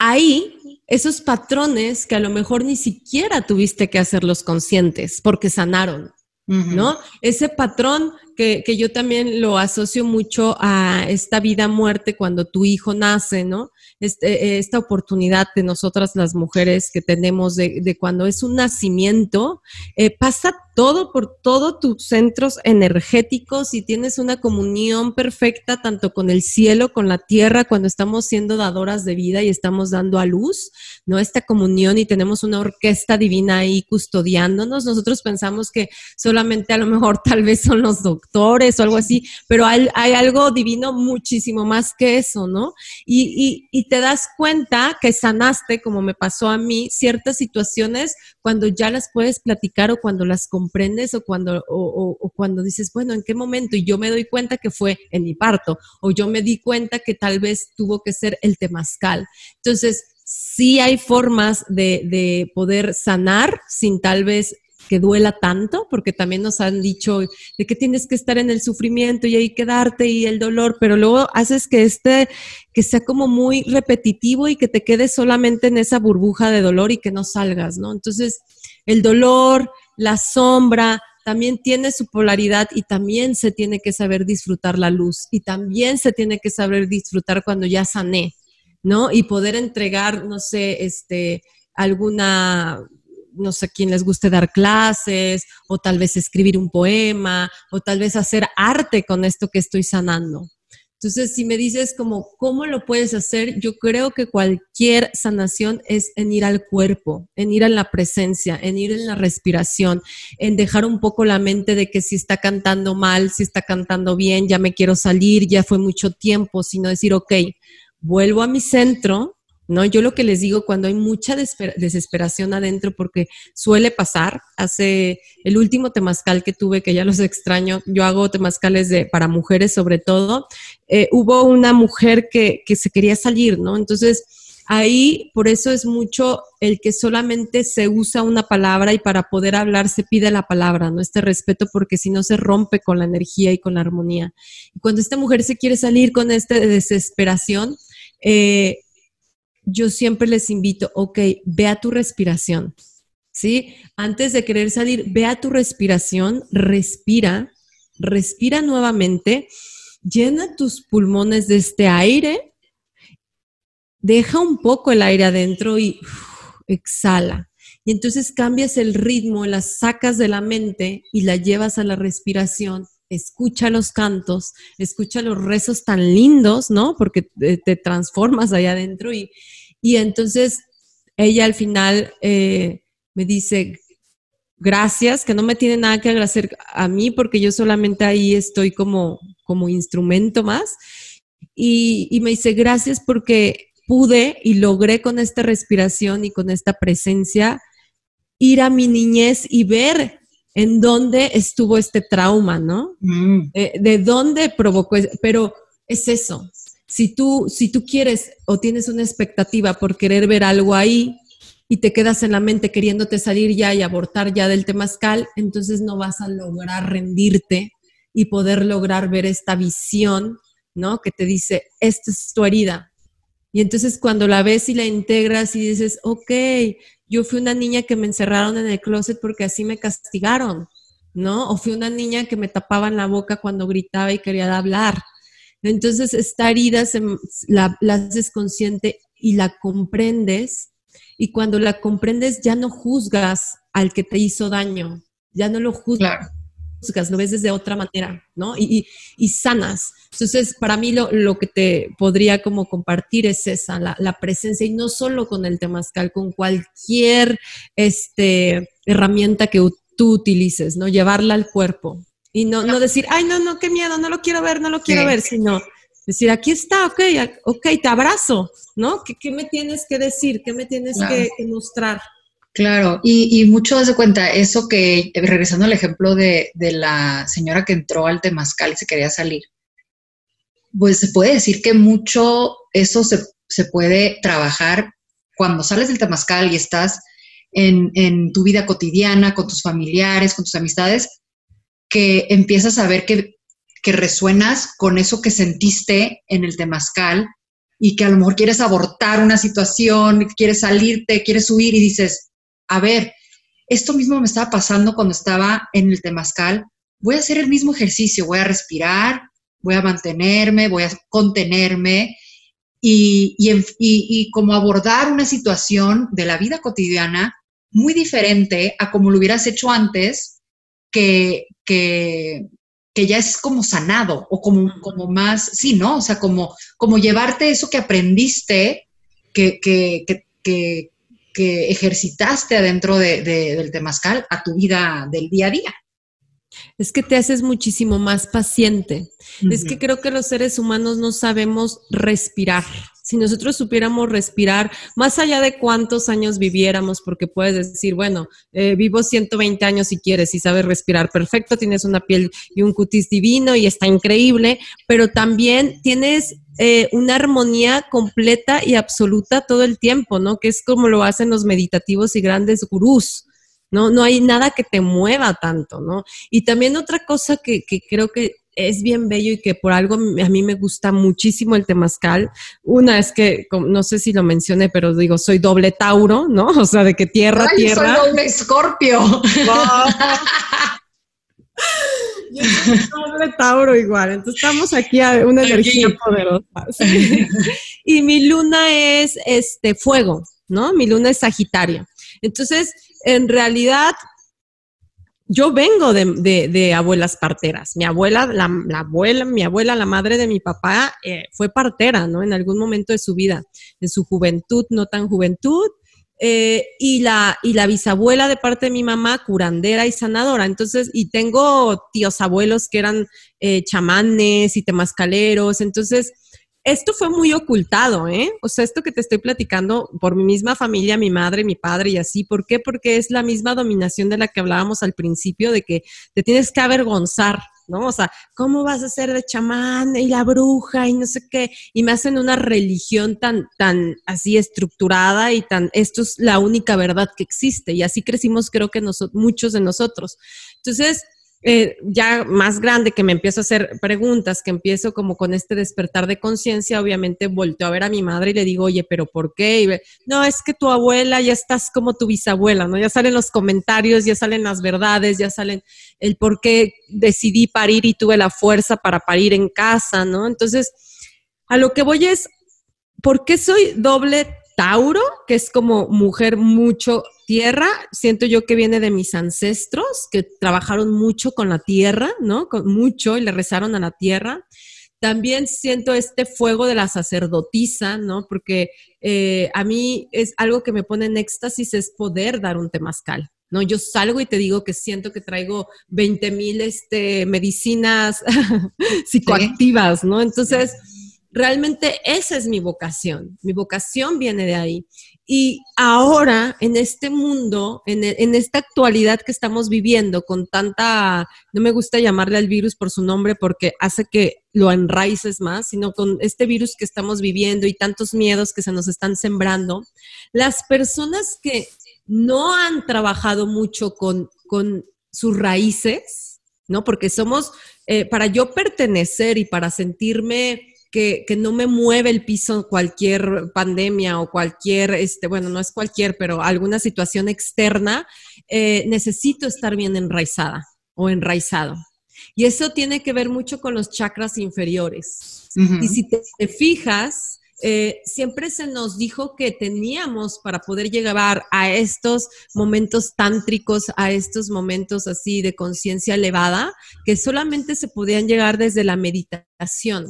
ahí, esos patrones que a lo mejor ni siquiera tuviste que hacerlos conscientes porque sanaron, ¿no? Ese patrón que, yo también lo asocio mucho a esta vida-muerte cuando tu hijo nace, ¿no? Este, esta oportunidad de nosotras las mujeres que tenemos de, de cuando es un nacimiento, eh, pasa todo por todos tus centros energéticos y tienes una comunión perfecta tanto con el cielo, con la tierra, cuando estamos siendo dadoras de vida y estamos dando a luz, ¿no? Esta comunión y tenemos una orquesta divina ahí custodiándonos. Nosotros pensamos que solamente a lo mejor tal vez son los doctores o algo así, pero hay, algo divino muchísimo más que eso, ¿no? Y, te das cuenta que sanaste, como me pasó a mí, ciertas situaciones cuando ya las puedes platicar o cuando las comprendes o cuando, o, cuando dices, bueno, ¿en qué momento? Y yo me doy cuenta que fue en mi parto, o yo me di cuenta que tal vez tuvo que ser el temazcal. Entonces, sí hay formas de, de poder sanar sin tal vez que duela tanto, porque también nos han dicho de que tienes que estar en el sufrimiento y ahí quedarte y el dolor, pero luego haces que este, que sea como muy repetitivo y que te quedes solamente en esa burbuja de dolor y que no salgas, ¿no? Entonces, el dolor, la sombra, también tiene su polaridad y también se tiene que saber disfrutar la luz y también se tiene que saber disfrutar cuando ya sané, ¿no? Y poder entregar, no sé, este, alguna no sé, quién les guste dar clases, o tal vez escribir un poema, o tal vez hacer arte con esto que estoy sanando. Entonces, si me dices como, ¿cómo lo puedes hacer? Yo creo que cualquier sanación es en ir al cuerpo, en ir a la presencia, en ir en la respiración, en dejar un poco la mente de que si está cantando mal, si está cantando bien, ya me quiero salir, ya fue mucho tiempo, sino decir, ok, vuelvo a mi centro, ¿no? Yo lo que les digo cuando hay mucha desesperación adentro, porque suele pasar, hace el último temazcal que tuve, que ya los extraño, yo hago temazcales de, para mujeres sobre todo, eh, hubo una mujer que, que se quería salir, ¿no? Entonces, ahí por eso es mucho el que solamente se usa una palabra y para poder hablar se pide la palabra, ¿no? Este respeto porque si no se rompe con la energía y con la armonía. Y cuando esta mujer se quiere salir con esta desesperación, eh, yo siempre les invito, ok, ve a tu respiración, ¿sí? Antes de querer salir, ve a tu respiración, respira, respira nuevamente, llena tus pulmones de este aire, deja un poco el aire adentro y exhala. Y entonces cambias el ritmo, la sacas de la mente y la llevas a la respiración escucha los cantos, escucha los rezos tan lindos, ¿no? Porque te, transformas allá adentro y, y, entonces ella al final eh, me dice, gracias, que no me tiene nada que agradecer a mí porque yo solamente ahí estoy como, como instrumento más. Y, y me dice, gracias porque pude y logré con esta respiración y con esta presencia ir a mi niñez y ver en dónde estuvo este trauma, ¿no? Mm. Eh, de dónde provocó, pero es eso. Si tú, si tú quieres o tienes una expectativa por querer ver algo ahí y te quedas en la mente queriéndote salir ya y abortar ya del temazcal, entonces no vas a lograr rendirte y poder lograr ver esta visión, ¿no? Que te dice, esta es tu herida. Y entonces cuando la ves y la integras y dices, ok, yo fui una niña que me encerraron en el closet porque así me castigaron, ¿no? O fui una niña que me tapaban la boca cuando gritaba y quería hablar. Entonces, esta herida la, haces consciente y la comprendes. Y cuando la comprendes, ya no juzgas al que te hizo daño, ya no lo juzgas lo ves desde otra manera, ¿no? Y, sanas. Entonces, para mí lo, lo, que te podría como compartir es esa, la, presencia, y no solo con el temazcal, con cualquier este, herramienta que tú utilices, ¿no? Llevarla al cuerpo. Y no, no decir, ay, no, no, qué miedo, no lo quiero ver, no lo quiero ver, sino decir, aquí está, ok, ok, te abrazo, ¿no? ¿Qué, qué me tienes que decir? ¿Qué me tienes que, que mostrar? Claro, y, mucho de cuenta, eso que, regresando al ejemplo de, la señora que entró al temazcal y se quería salir, pues se puede decir que mucho eso se, puede trabajar cuando sales del temazcal y estás en, tu vida cotidiana, con tus familiares, con tus amistades, que empiezas a ver que, que resuenas con eso que sentiste en el temazcal y que a lo mejor quieres abortar una situación, quieres salirte, quieres huir y dices, a ver, esto mismo me estaba pasando cuando estaba en el temazcal, voy a hacer el mismo ejercicio, voy a respirar, voy a mantenerme, voy a contenerme y, y, como abordar una situación de la vida cotidiana muy diferente a como lo hubieras hecho antes, que, que, ya es como sanado o como, como más, sí, ¿no? O sea, como, como llevarte eso que aprendiste, que, que, que que ejercitaste adentro del temazcal a tu vida del día a día. Es que te haces muchísimo más paciente. Es que creo que los seres humanos no sabemos respirar. Si nosotros supiéramos respirar, más allá de cuántos años viviéramos, porque puedes decir, bueno, eh, vivo 120 años si quieres y sabes respirar perfecto, tienes una piel y un cutis divino y está increíble, pero también tienes eh, una armonía completa y absoluta todo el tiempo, ¿no? Que es como lo hacen los meditativos y grandes gurús. ¿no? No hay nada que te mueva tanto, ¿no? Y también otra cosa que, que creo que es bien bello y que por algo a mí me gusta muchísimo el temazcal. Una es que, no sé si lo mencioné, pero digo, soy doble Tauro, ¿no? O sea, de que tierra, Ay, tierra. Soy doble Escorpio. Yo soy doble Tauro igual, entonces estamos aquí a una energía poderosa. y mi luna es este fuego, ¿no? Mi luna es Sagitario. Entonces, en realidad yo vengo de, abuelas parteras. Mi abuela, la, abuela, mi abuela, la madre de mi papá, eh, fue partera, ¿no? En algún momento de su vida, en su juventud, no tan juventud, eh, y, la, y la bisabuela de parte de mi mamá, curandera y sanadora. Entonces, y tengo tíos abuelos que eran eh, chamanes y temascaleros. Entonces, esto fue muy ocultado, ¿eh? O sea, esto que te estoy platicando por mi misma familia, mi madre, mi padre y así. ¿Por qué? Porque es la misma dominación de la que hablábamos al principio, de que te tienes que avergonzar, ¿no? O sea, ¿cómo vas a ser de chamán y la bruja y no sé qué? Y me hacen una religión tan, tan así estructurada y tan, esto es la única verdad que existe. Y así crecimos, creo que muchos de nosotros. Entonces, eh, ya más grande que me empiezo a hacer preguntas, que empiezo como con este despertar de conciencia, obviamente volteo a ver a mi madre y le digo, oye, pero ¿por qué? no, es que tu abuela ya estás como tu bisabuela, ¿no? Ya salen los comentarios, ya salen las verdades, ya salen el por qué decidí parir y tuve la fuerza para parir en casa, ¿no? Entonces, a lo que voy es, ¿por qué soy doble Tauro, que es como mujer mucho tierra, siento yo que viene de mis ancestros, que trabajaron mucho con la tierra, ¿no? Con mucho y le rezaron a la tierra. También siento este fuego de la sacerdotisa, ¿no? Porque eh, a mí es algo que me pone en éxtasis, es poder dar un temazcal. ¿no? Yo salgo y te digo que siento que traigo 20 mil este, medicinas psicoactivas, ¿no? Entonces, realmente esa es mi vocación. Mi vocación viene de ahí. Y ahora, en este mundo, en, en, esta actualidad que estamos viviendo, con tanta, no me gusta llamarle al virus por su nombre porque hace que lo enraices más, sino con este virus que estamos viviendo y tantos miedos que se nos están sembrando, las personas que no han trabajado mucho con, con sus raíces, ¿no? Porque somos, eh, para yo pertenecer y para sentirme que, no me mueve el piso cualquier pandemia o cualquier, este, bueno, no es cualquier, pero alguna situación externa, eh, necesito estar bien enraizada o enraizado. Y eso tiene que ver mucho con los chakras inferiores. Y si te, fijas, eh, siempre se nos dijo que teníamos para poder llegar a estos momentos tántricos, a estos momentos así de conciencia elevada, que solamente se podían llegar desde la meditación.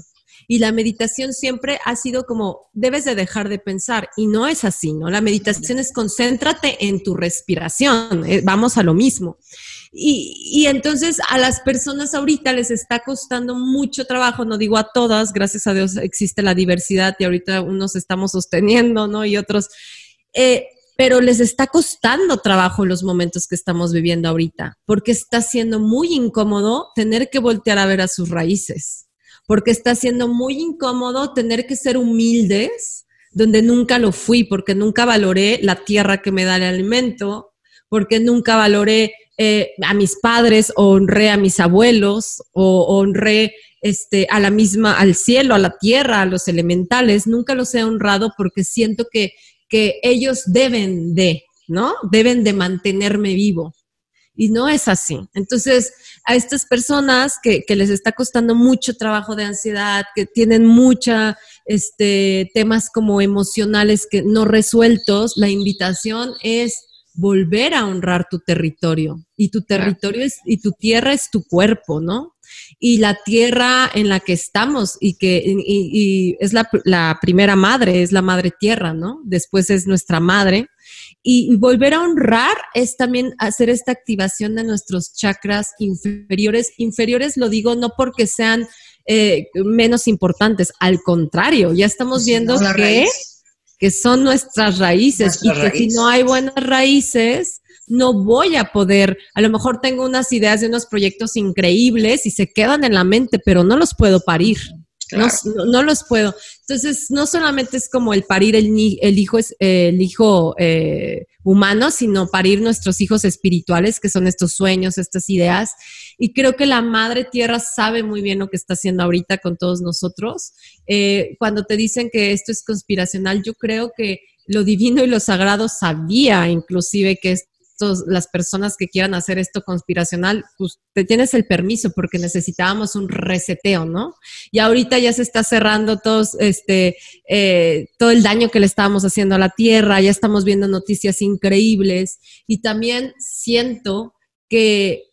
Y la meditación siempre ha sido como, debes de dejar de pensar. Y no es así, ¿no? La meditación es concéntrate en tu respiración. Eh, vamos a lo mismo. Y, y, entonces a las personas ahorita les está costando mucho trabajo, no digo a todas, gracias a Dios existe la diversidad y ahorita unos estamos sosteniendo, ¿no? Y otros, eh, pero les está costando trabajo los momentos que estamos viviendo ahorita, porque está siendo muy incómodo tener que voltear a ver a sus raíces porque está siendo muy incómodo tener que ser humildes, donde nunca lo fui, porque nunca valoré la tierra que me da el alimento, porque nunca valoré eh, a mis padres, o honré a mis abuelos, o honré este, a la misma, al cielo, a la tierra, a los elementales, nunca los he honrado porque siento que, que ellos deben de, ¿no? Deben de mantenerme vivo. Y no es así. Entonces, a estas personas que, les está costando mucho trabajo de ansiedad, que tienen mucha este, temas como emocionales que no resueltos, la invitación es volver a honrar tu territorio. Y tu territorio es, y tu tierra es tu cuerpo, ¿no? Y la tierra en la que estamos y que y, es la, la primera madre, es la madre tierra, ¿no? Después es nuestra madre y volver a honrar es también hacer esta activación de nuestros chakras inferiores. Inferiores lo digo no porque sean eh, menos importantes, al contrario, ya estamos viendo que, que son nuestras raíces y que si no hay buenas raíces, no voy a poder, a lo mejor tengo unas ideas de unos proyectos increíbles y se quedan en la mente, pero no los puedo parir. No, los puedo. Entonces, no solamente es como el parir el, el hijo, es, el hijo eh, humano, sino parir nuestros hijos espirituales, que son estos sueños, estas ideas. Y creo que la Madre Tierra sabe muy bien lo que está haciendo ahorita con todos nosotros. Eh, cuando te dicen que esto es conspiracional, yo creo que lo divino y lo sagrado sabía inclusive que las personas que quieran hacer esto conspiracional, pues te tienes el permiso porque necesitábamos un reseteo, ¿no? Y ahorita ya se está cerrando todos, este, eh, todo el daño que le estábamos haciendo a la Tierra, ya estamos viendo noticias increíbles y también siento que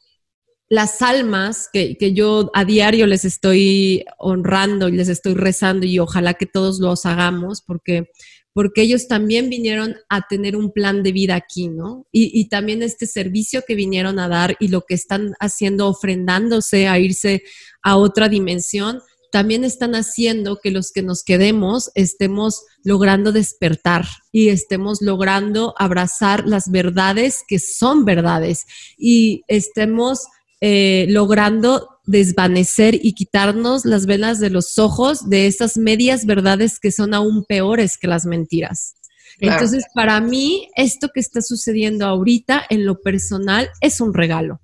las almas que, que, yo a diario les estoy honrando y les estoy rezando y ojalá que todos los hagamos porque porque ellos también vinieron a tener un plan de vida aquí, ¿no? Y, también este servicio que vinieron a dar y lo que están haciendo, ofrendándose a irse a otra dimensión, también están haciendo que los que nos quedemos estemos logrando despertar y estemos logrando abrazar las verdades que son verdades y estemos eh, logrando desvanecer y quitarnos las velas de los ojos de esas medias verdades que son aún peores que las mentiras. Entonces, para mí, esto que está sucediendo ahorita en lo personal es un regalo.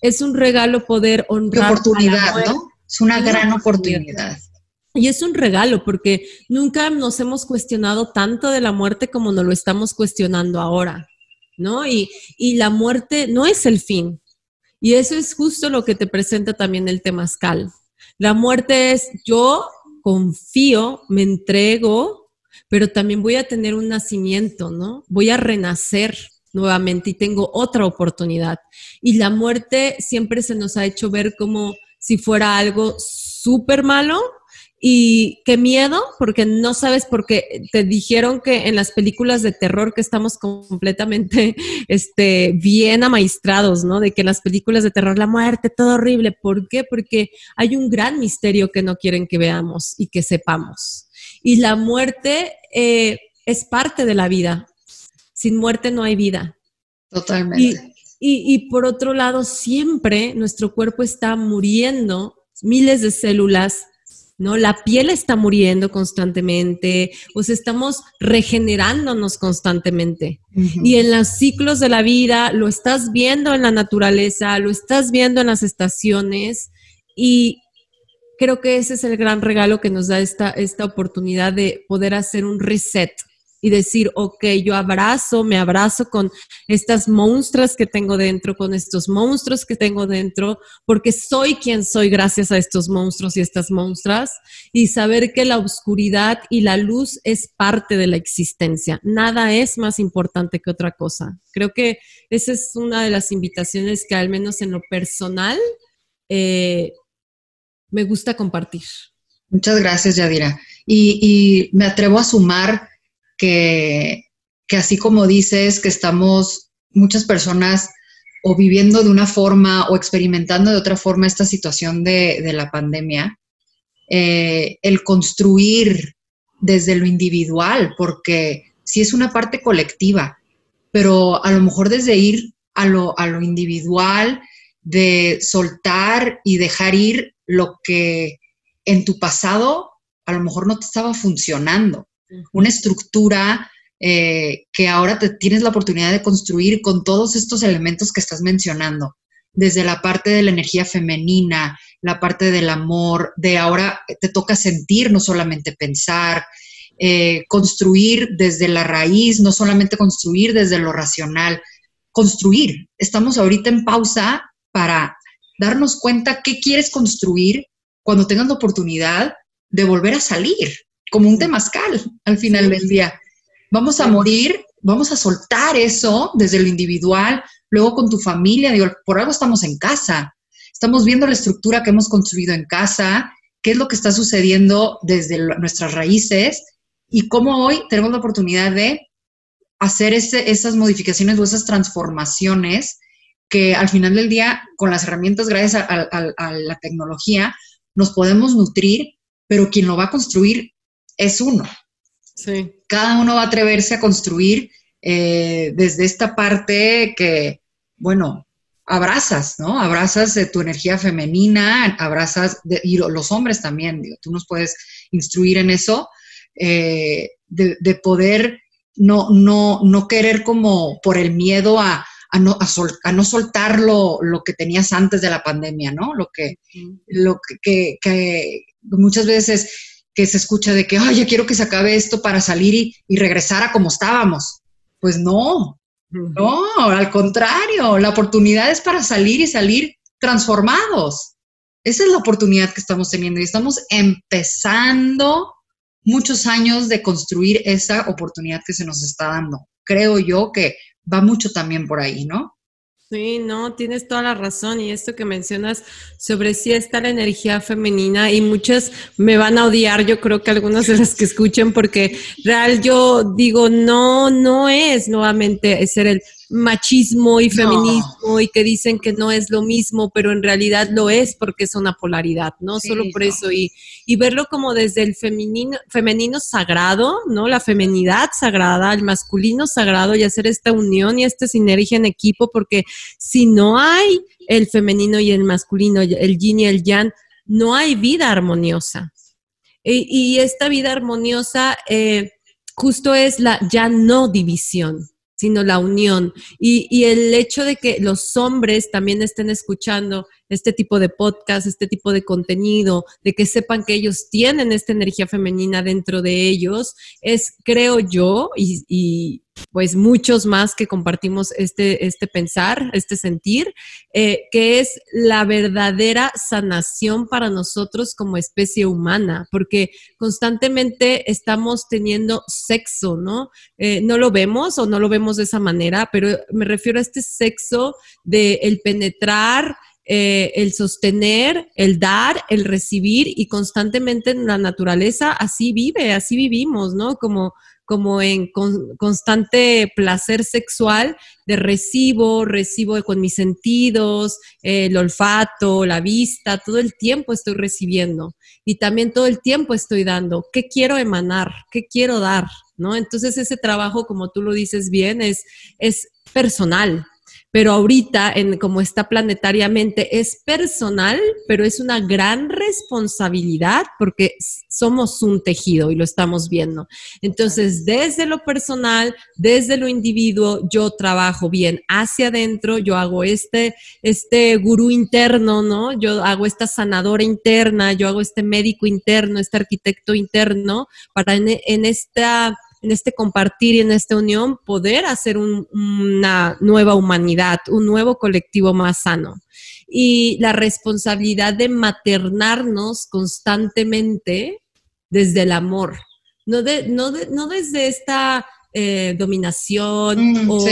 Es un regalo poder honrar. oportunidad, ¿no? Es una gran oportunidad. Y es un regalo porque nunca nos hemos cuestionado tanto de la muerte como nos lo estamos cuestionando ahora, ¿no? Y, y la muerte no es el fin, y eso es justo lo que te presenta también el temazcal. La muerte es yo confío, me entrego, pero también voy a tener un nacimiento, ¿no? Voy a renacer nuevamente y tengo otra oportunidad. Y la muerte siempre se nos ha hecho ver como si fuera algo súper malo y qué miedo, porque no sabes, porque te dijeron que en las películas de terror que estamos completamente este, bien amaestrados, ¿no? De que en las películas de terror la muerte, todo horrible. ¿Por qué? Porque hay un gran misterio que no quieren que veamos y que sepamos. Y la muerte eh, es parte de la vida. Sin muerte no hay vida. Totalmente. Y, y por otro lado, siempre nuestro cuerpo está muriendo, miles de células ¿no? La piel está muriendo constantemente, o sea, estamos regenerándonos constantemente. Y en los ciclos de la vida lo estás viendo en la naturaleza, lo estás viendo en las estaciones y creo que ese es el gran regalo que nos da esta, esta oportunidad de poder hacer un reset y decir, ok, yo abrazo, me abrazo con estas monstruas que tengo dentro, con estos monstruos que tengo dentro, porque soy quien soy gracias a estos monstruos y estas monstruas, y saber que la oscuridad y la luz es parte de la existencia. Nada es más importante que otra cosa. Creo que esa es una de las invitaciones que al menos en lo personal eh, me gusta compartir. Muchas gracias, Yadira. y me atrevo a sumar que, así como dices que estamos muchas personas o viviendo de una forma o experimentando de otra forma esta situación de, la pandemia, eh, el construir desde lo individual, porque sí es una parte colectiva, pero a lo mejor desde ir a lo, a lo individual, de soltar y dejar ir lo que en tu pasado a lo mejor no te estaba funcionando una estructura eh, que ahora te tienes la oportunidad de construir con todos estos elementos que estás mencionando, desde la parte de la energía femenina, la parte del amor, de ahora te toca sentir, no solamente pensar, eh, construir desde la raíz, no solamente construir desde lo racional, construir. Estamos ahorita en pausa para darnos cuenta qué quieres construir cuando tengas la oportunidad de volver a salir como un temazcal al final del día. Vamos a morir, vamos a soltar eso desde lo individual, luego con tu familia, digo, por algo estamos en casa, estamos viendo la estructura que hemos construido en casa, qué es lo que está sucediendo desde nuestras raíces y cómo hoy tenemos la oportunidad de hacer esas modificaciones o esas transformaciones que al final del día, con las herramientas gracias a la tecnología, nos podemos nutrir, pero quien lo va a construir es uno. Sí. Cada uno va a atreverse a construir eh, desde esta parte que, bueno, abrazas, ¿no? Abrazas de tu energía femenina, abrazas, y los hombres también, digo, tú nos puedes instruir en eso, eh, de, poder no, no, no querer como por el miedo a, no, a, no soltar lo, que tenías antes de la pandemia, ¿no? Lo que, lo que, que muchas veces que se escucha de que, ay, ya quiero que se acabe esto para salir y, regresar a como estábamos. Pues no, No, al contrario, la oportunidad es para salir y salir transformados. Esa es la oportunidad que estamos teniendo y estamos empezando muchos años de construir esa oportunidad que se nos está dando. Creo yo que va mucho también por ahí, ¿no? Sí, no, tienes toda la razón. Y esto que mencionas sobre si está la energía femenina y muchas me van a odiar, yo creo que algunas de las que escuchen, porque real yo digo, no, no es nuevamente ser el machismo y feminismo y que dicen que no es lo mismo, pero en realidad lo es porque es una polaridad, ¿no? Solo por eso. Y, y, verlo como desde el femenino, femenino sagrado, ¿no? La femenidad sagrada, el masculino sagrado y hacer esta unión y esta sinergia en equipo, porque si no hay el femenino y el masculino, el yin y el yang, no hay vida armoniosa. Y, esta vida armoniosa eh, justo es la ya no división sino la unión. Y, y, el hecho de que los hombres también estén escuchando este tipo de podcast, este tipo de contenido, de que sepan que ellos tienen esta energía femenina dentro de ellos, es, creo yo, y, pues muchos más que compartimos este, este pensar, este sentir, eh, que es la verdadera sanación para nosotros como especie humana, porque constantemente estamos teniendo sexo, ¿no? Eh, no lo vemos o no lo vemos de esa manera, pero me refiero a este sexo de el penetrar, eh, el sostener, el dar, el recibir y constantemente en la naturaleza así vive, así vivimos, ¿no? Como, como en constante placer sexual de recibo, recibo con mis sentidos, el olfato, la vista, todo el tiempo estoy recibiendo y también todo el tiempo estoy dando. ¿Qué quiero emanar? ¿Qué quiero dar? ¿No? Entonces ese trabajo, como tú lo dices bien, es, es personal, pero ahorita, en, como está planetariamente, es personal, pero es una gran responsabilidad porque somos un tejido y lo estamos viendo. Entonces, desde lo personal, desde lo individuo, yo trabajo bien hacia adentro, yo hago este, este gurú interno, ¿no? Yo hago esta sanadora interna, yo hago este médico interno, este arquitecto interno, para en esta en este compartir y en esta unión poder hacer una nueva humanidad, un nuevo colectivo más sano. Y la responsabilidad de maternarnos constantemente desde el amor, no, de, no, no desde esta eh, dominación mm, o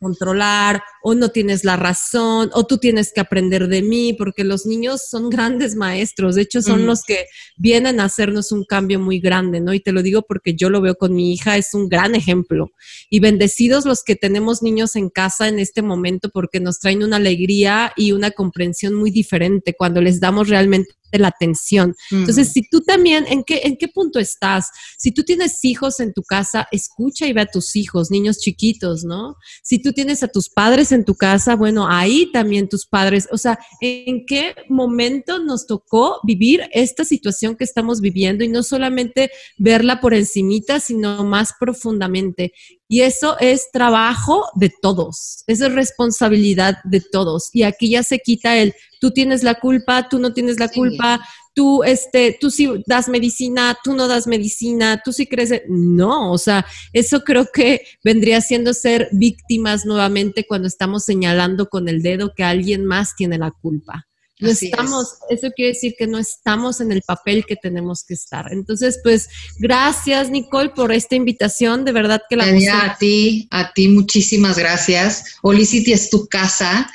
controlar o no tienes la razón o tú tienes que aprender de mí, porque los niños son grandes maestros, de hecho son los que vienen a hacernos un cambio muy grande, ¿no? Y te lo digo porque yo lo veo con mi hija, es un gran ejemplo. Y bendecidos los que tenemos niños en casa en este momento porque nos traen una alegría y una comprensión muy diferente cuando les damos realmente la atención. Entonces, si tú también, ¿en qué, ¿en qué punto estás? Si tú tienes hijos en tu casa, escucha y ve a tus hijos, niños chiquitos, ¿no? Si tú tienes a tus padres en tu casa, bueno, ahí también tus padres, o sea, ¿en qué momento nos tocó vivir esta situación que estamos viviendo y no solamente verla por encimita, sino más profundamente? Y eso es trabajo de todos, eso es responsabilidad de todos. Y aquí ya se quita el, tú tienes la culpa, tú no tienes la culpa, tú, este, tú sí das medicina, tú no das medicina, tú sí crees. No, o sea, eso creo que vendría siendo ser víctimas nuevamente cuando estamos señalando con el dedo que alguien más tiene la culpa. No estamos, eso quiere decir que no estamos en el papel que tenemos que estar. Entonces, pues, gracias, Nicole, por esta invitación. De verdad que la A ti, a ti, muchísimas gracias. Olicity es tu casa.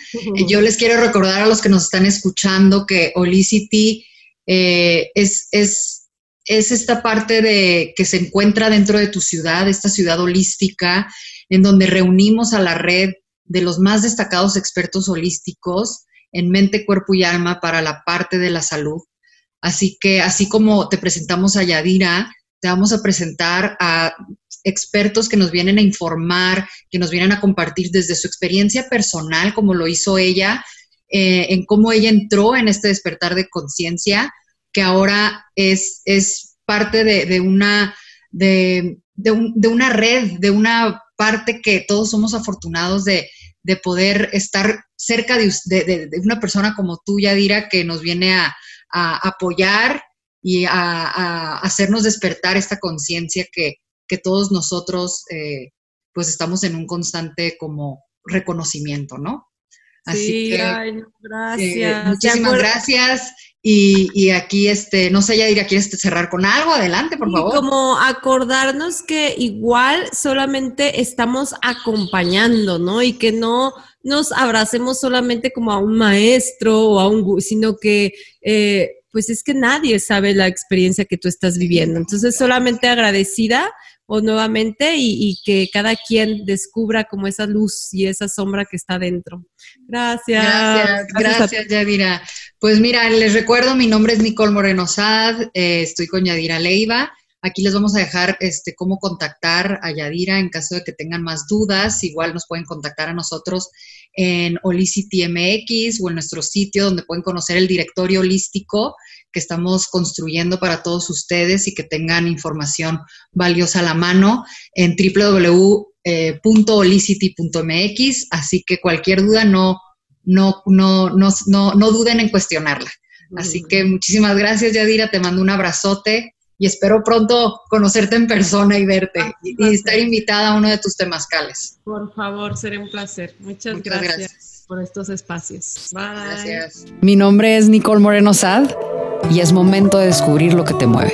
Yo les quiero recordar a los que nos están escuchando que Olicity eh, es, es, es esta parte de que se encuentra dentro de tu ciudad, esta ciudad holística, en donde reunimos a la red de los más destacados expertos holísticos en mente, cuerpo y alma para la parte de la salud. Así que así como te presentamos a Yadira, te vamos a presentar a expertos que nos vienen a informar, que nos vienen a compartir desde su experiencia personal, como lo hizo ella, eh, en cómo ella entró en este despertar de conciencia, que ahora es, es parte de, una, de, de, una red, de una parte que todos somos afortunados de, de poder estar cerca de, de, una persona como tú, Yadira, que nos viene a, apoyar y a, hacernos despertar esta conciencia que, todos nosotros eh, pues estamos en un constante como reconocimiento, ¿no? Así que eh, gracias. muchísimas gracias. Y, aquí, este, no sé, ya diría, ¿quieres cerrar con algo? Adelante, por favor. Como acordarnos que igual solamente estamos acompañando, ¿no? Y que no nos abracemos solamente como a un maestro o a un, sino que eh, pues es que nadie sabe la experiencia que tú estás viviendo. Entonces, solamente agradecida o nuevamente y, que cada quien descubra como esa luz y esa sombra que está dentro. Gracias. Gracias, gracias, Yadira. Pues mira, les recuerdo, mi nombre es Nicole Moreno Sad, eh, estoy con Yadira Leiva. Aquí les vamos a dejar este, cómo contactar a Yadira en caso de que tengan más dudas. Igual nos pueden contactar a nosotros en Holicity MX o en nuestro sitio donde pueden conocer el directorio holístico que estamos construyendo para todos ustedes y que tengan información valiosa a la mano en www.holicity.mx. Así que cualquier duda no, no, no, no, no, duden en cuestionarla. Así que muchísimas gracias, Yadira. Te mando un abrazote y espero pronto conocerte en persona y verte ah, y, estar invitada a uno de tus temazcales. Por favor, sería un placer. Muchas, gracias, por estos espacios. Bye. Gracias. Mi nombre es Nicole Moreno Sad y es momento de descubrir lo que te mueve.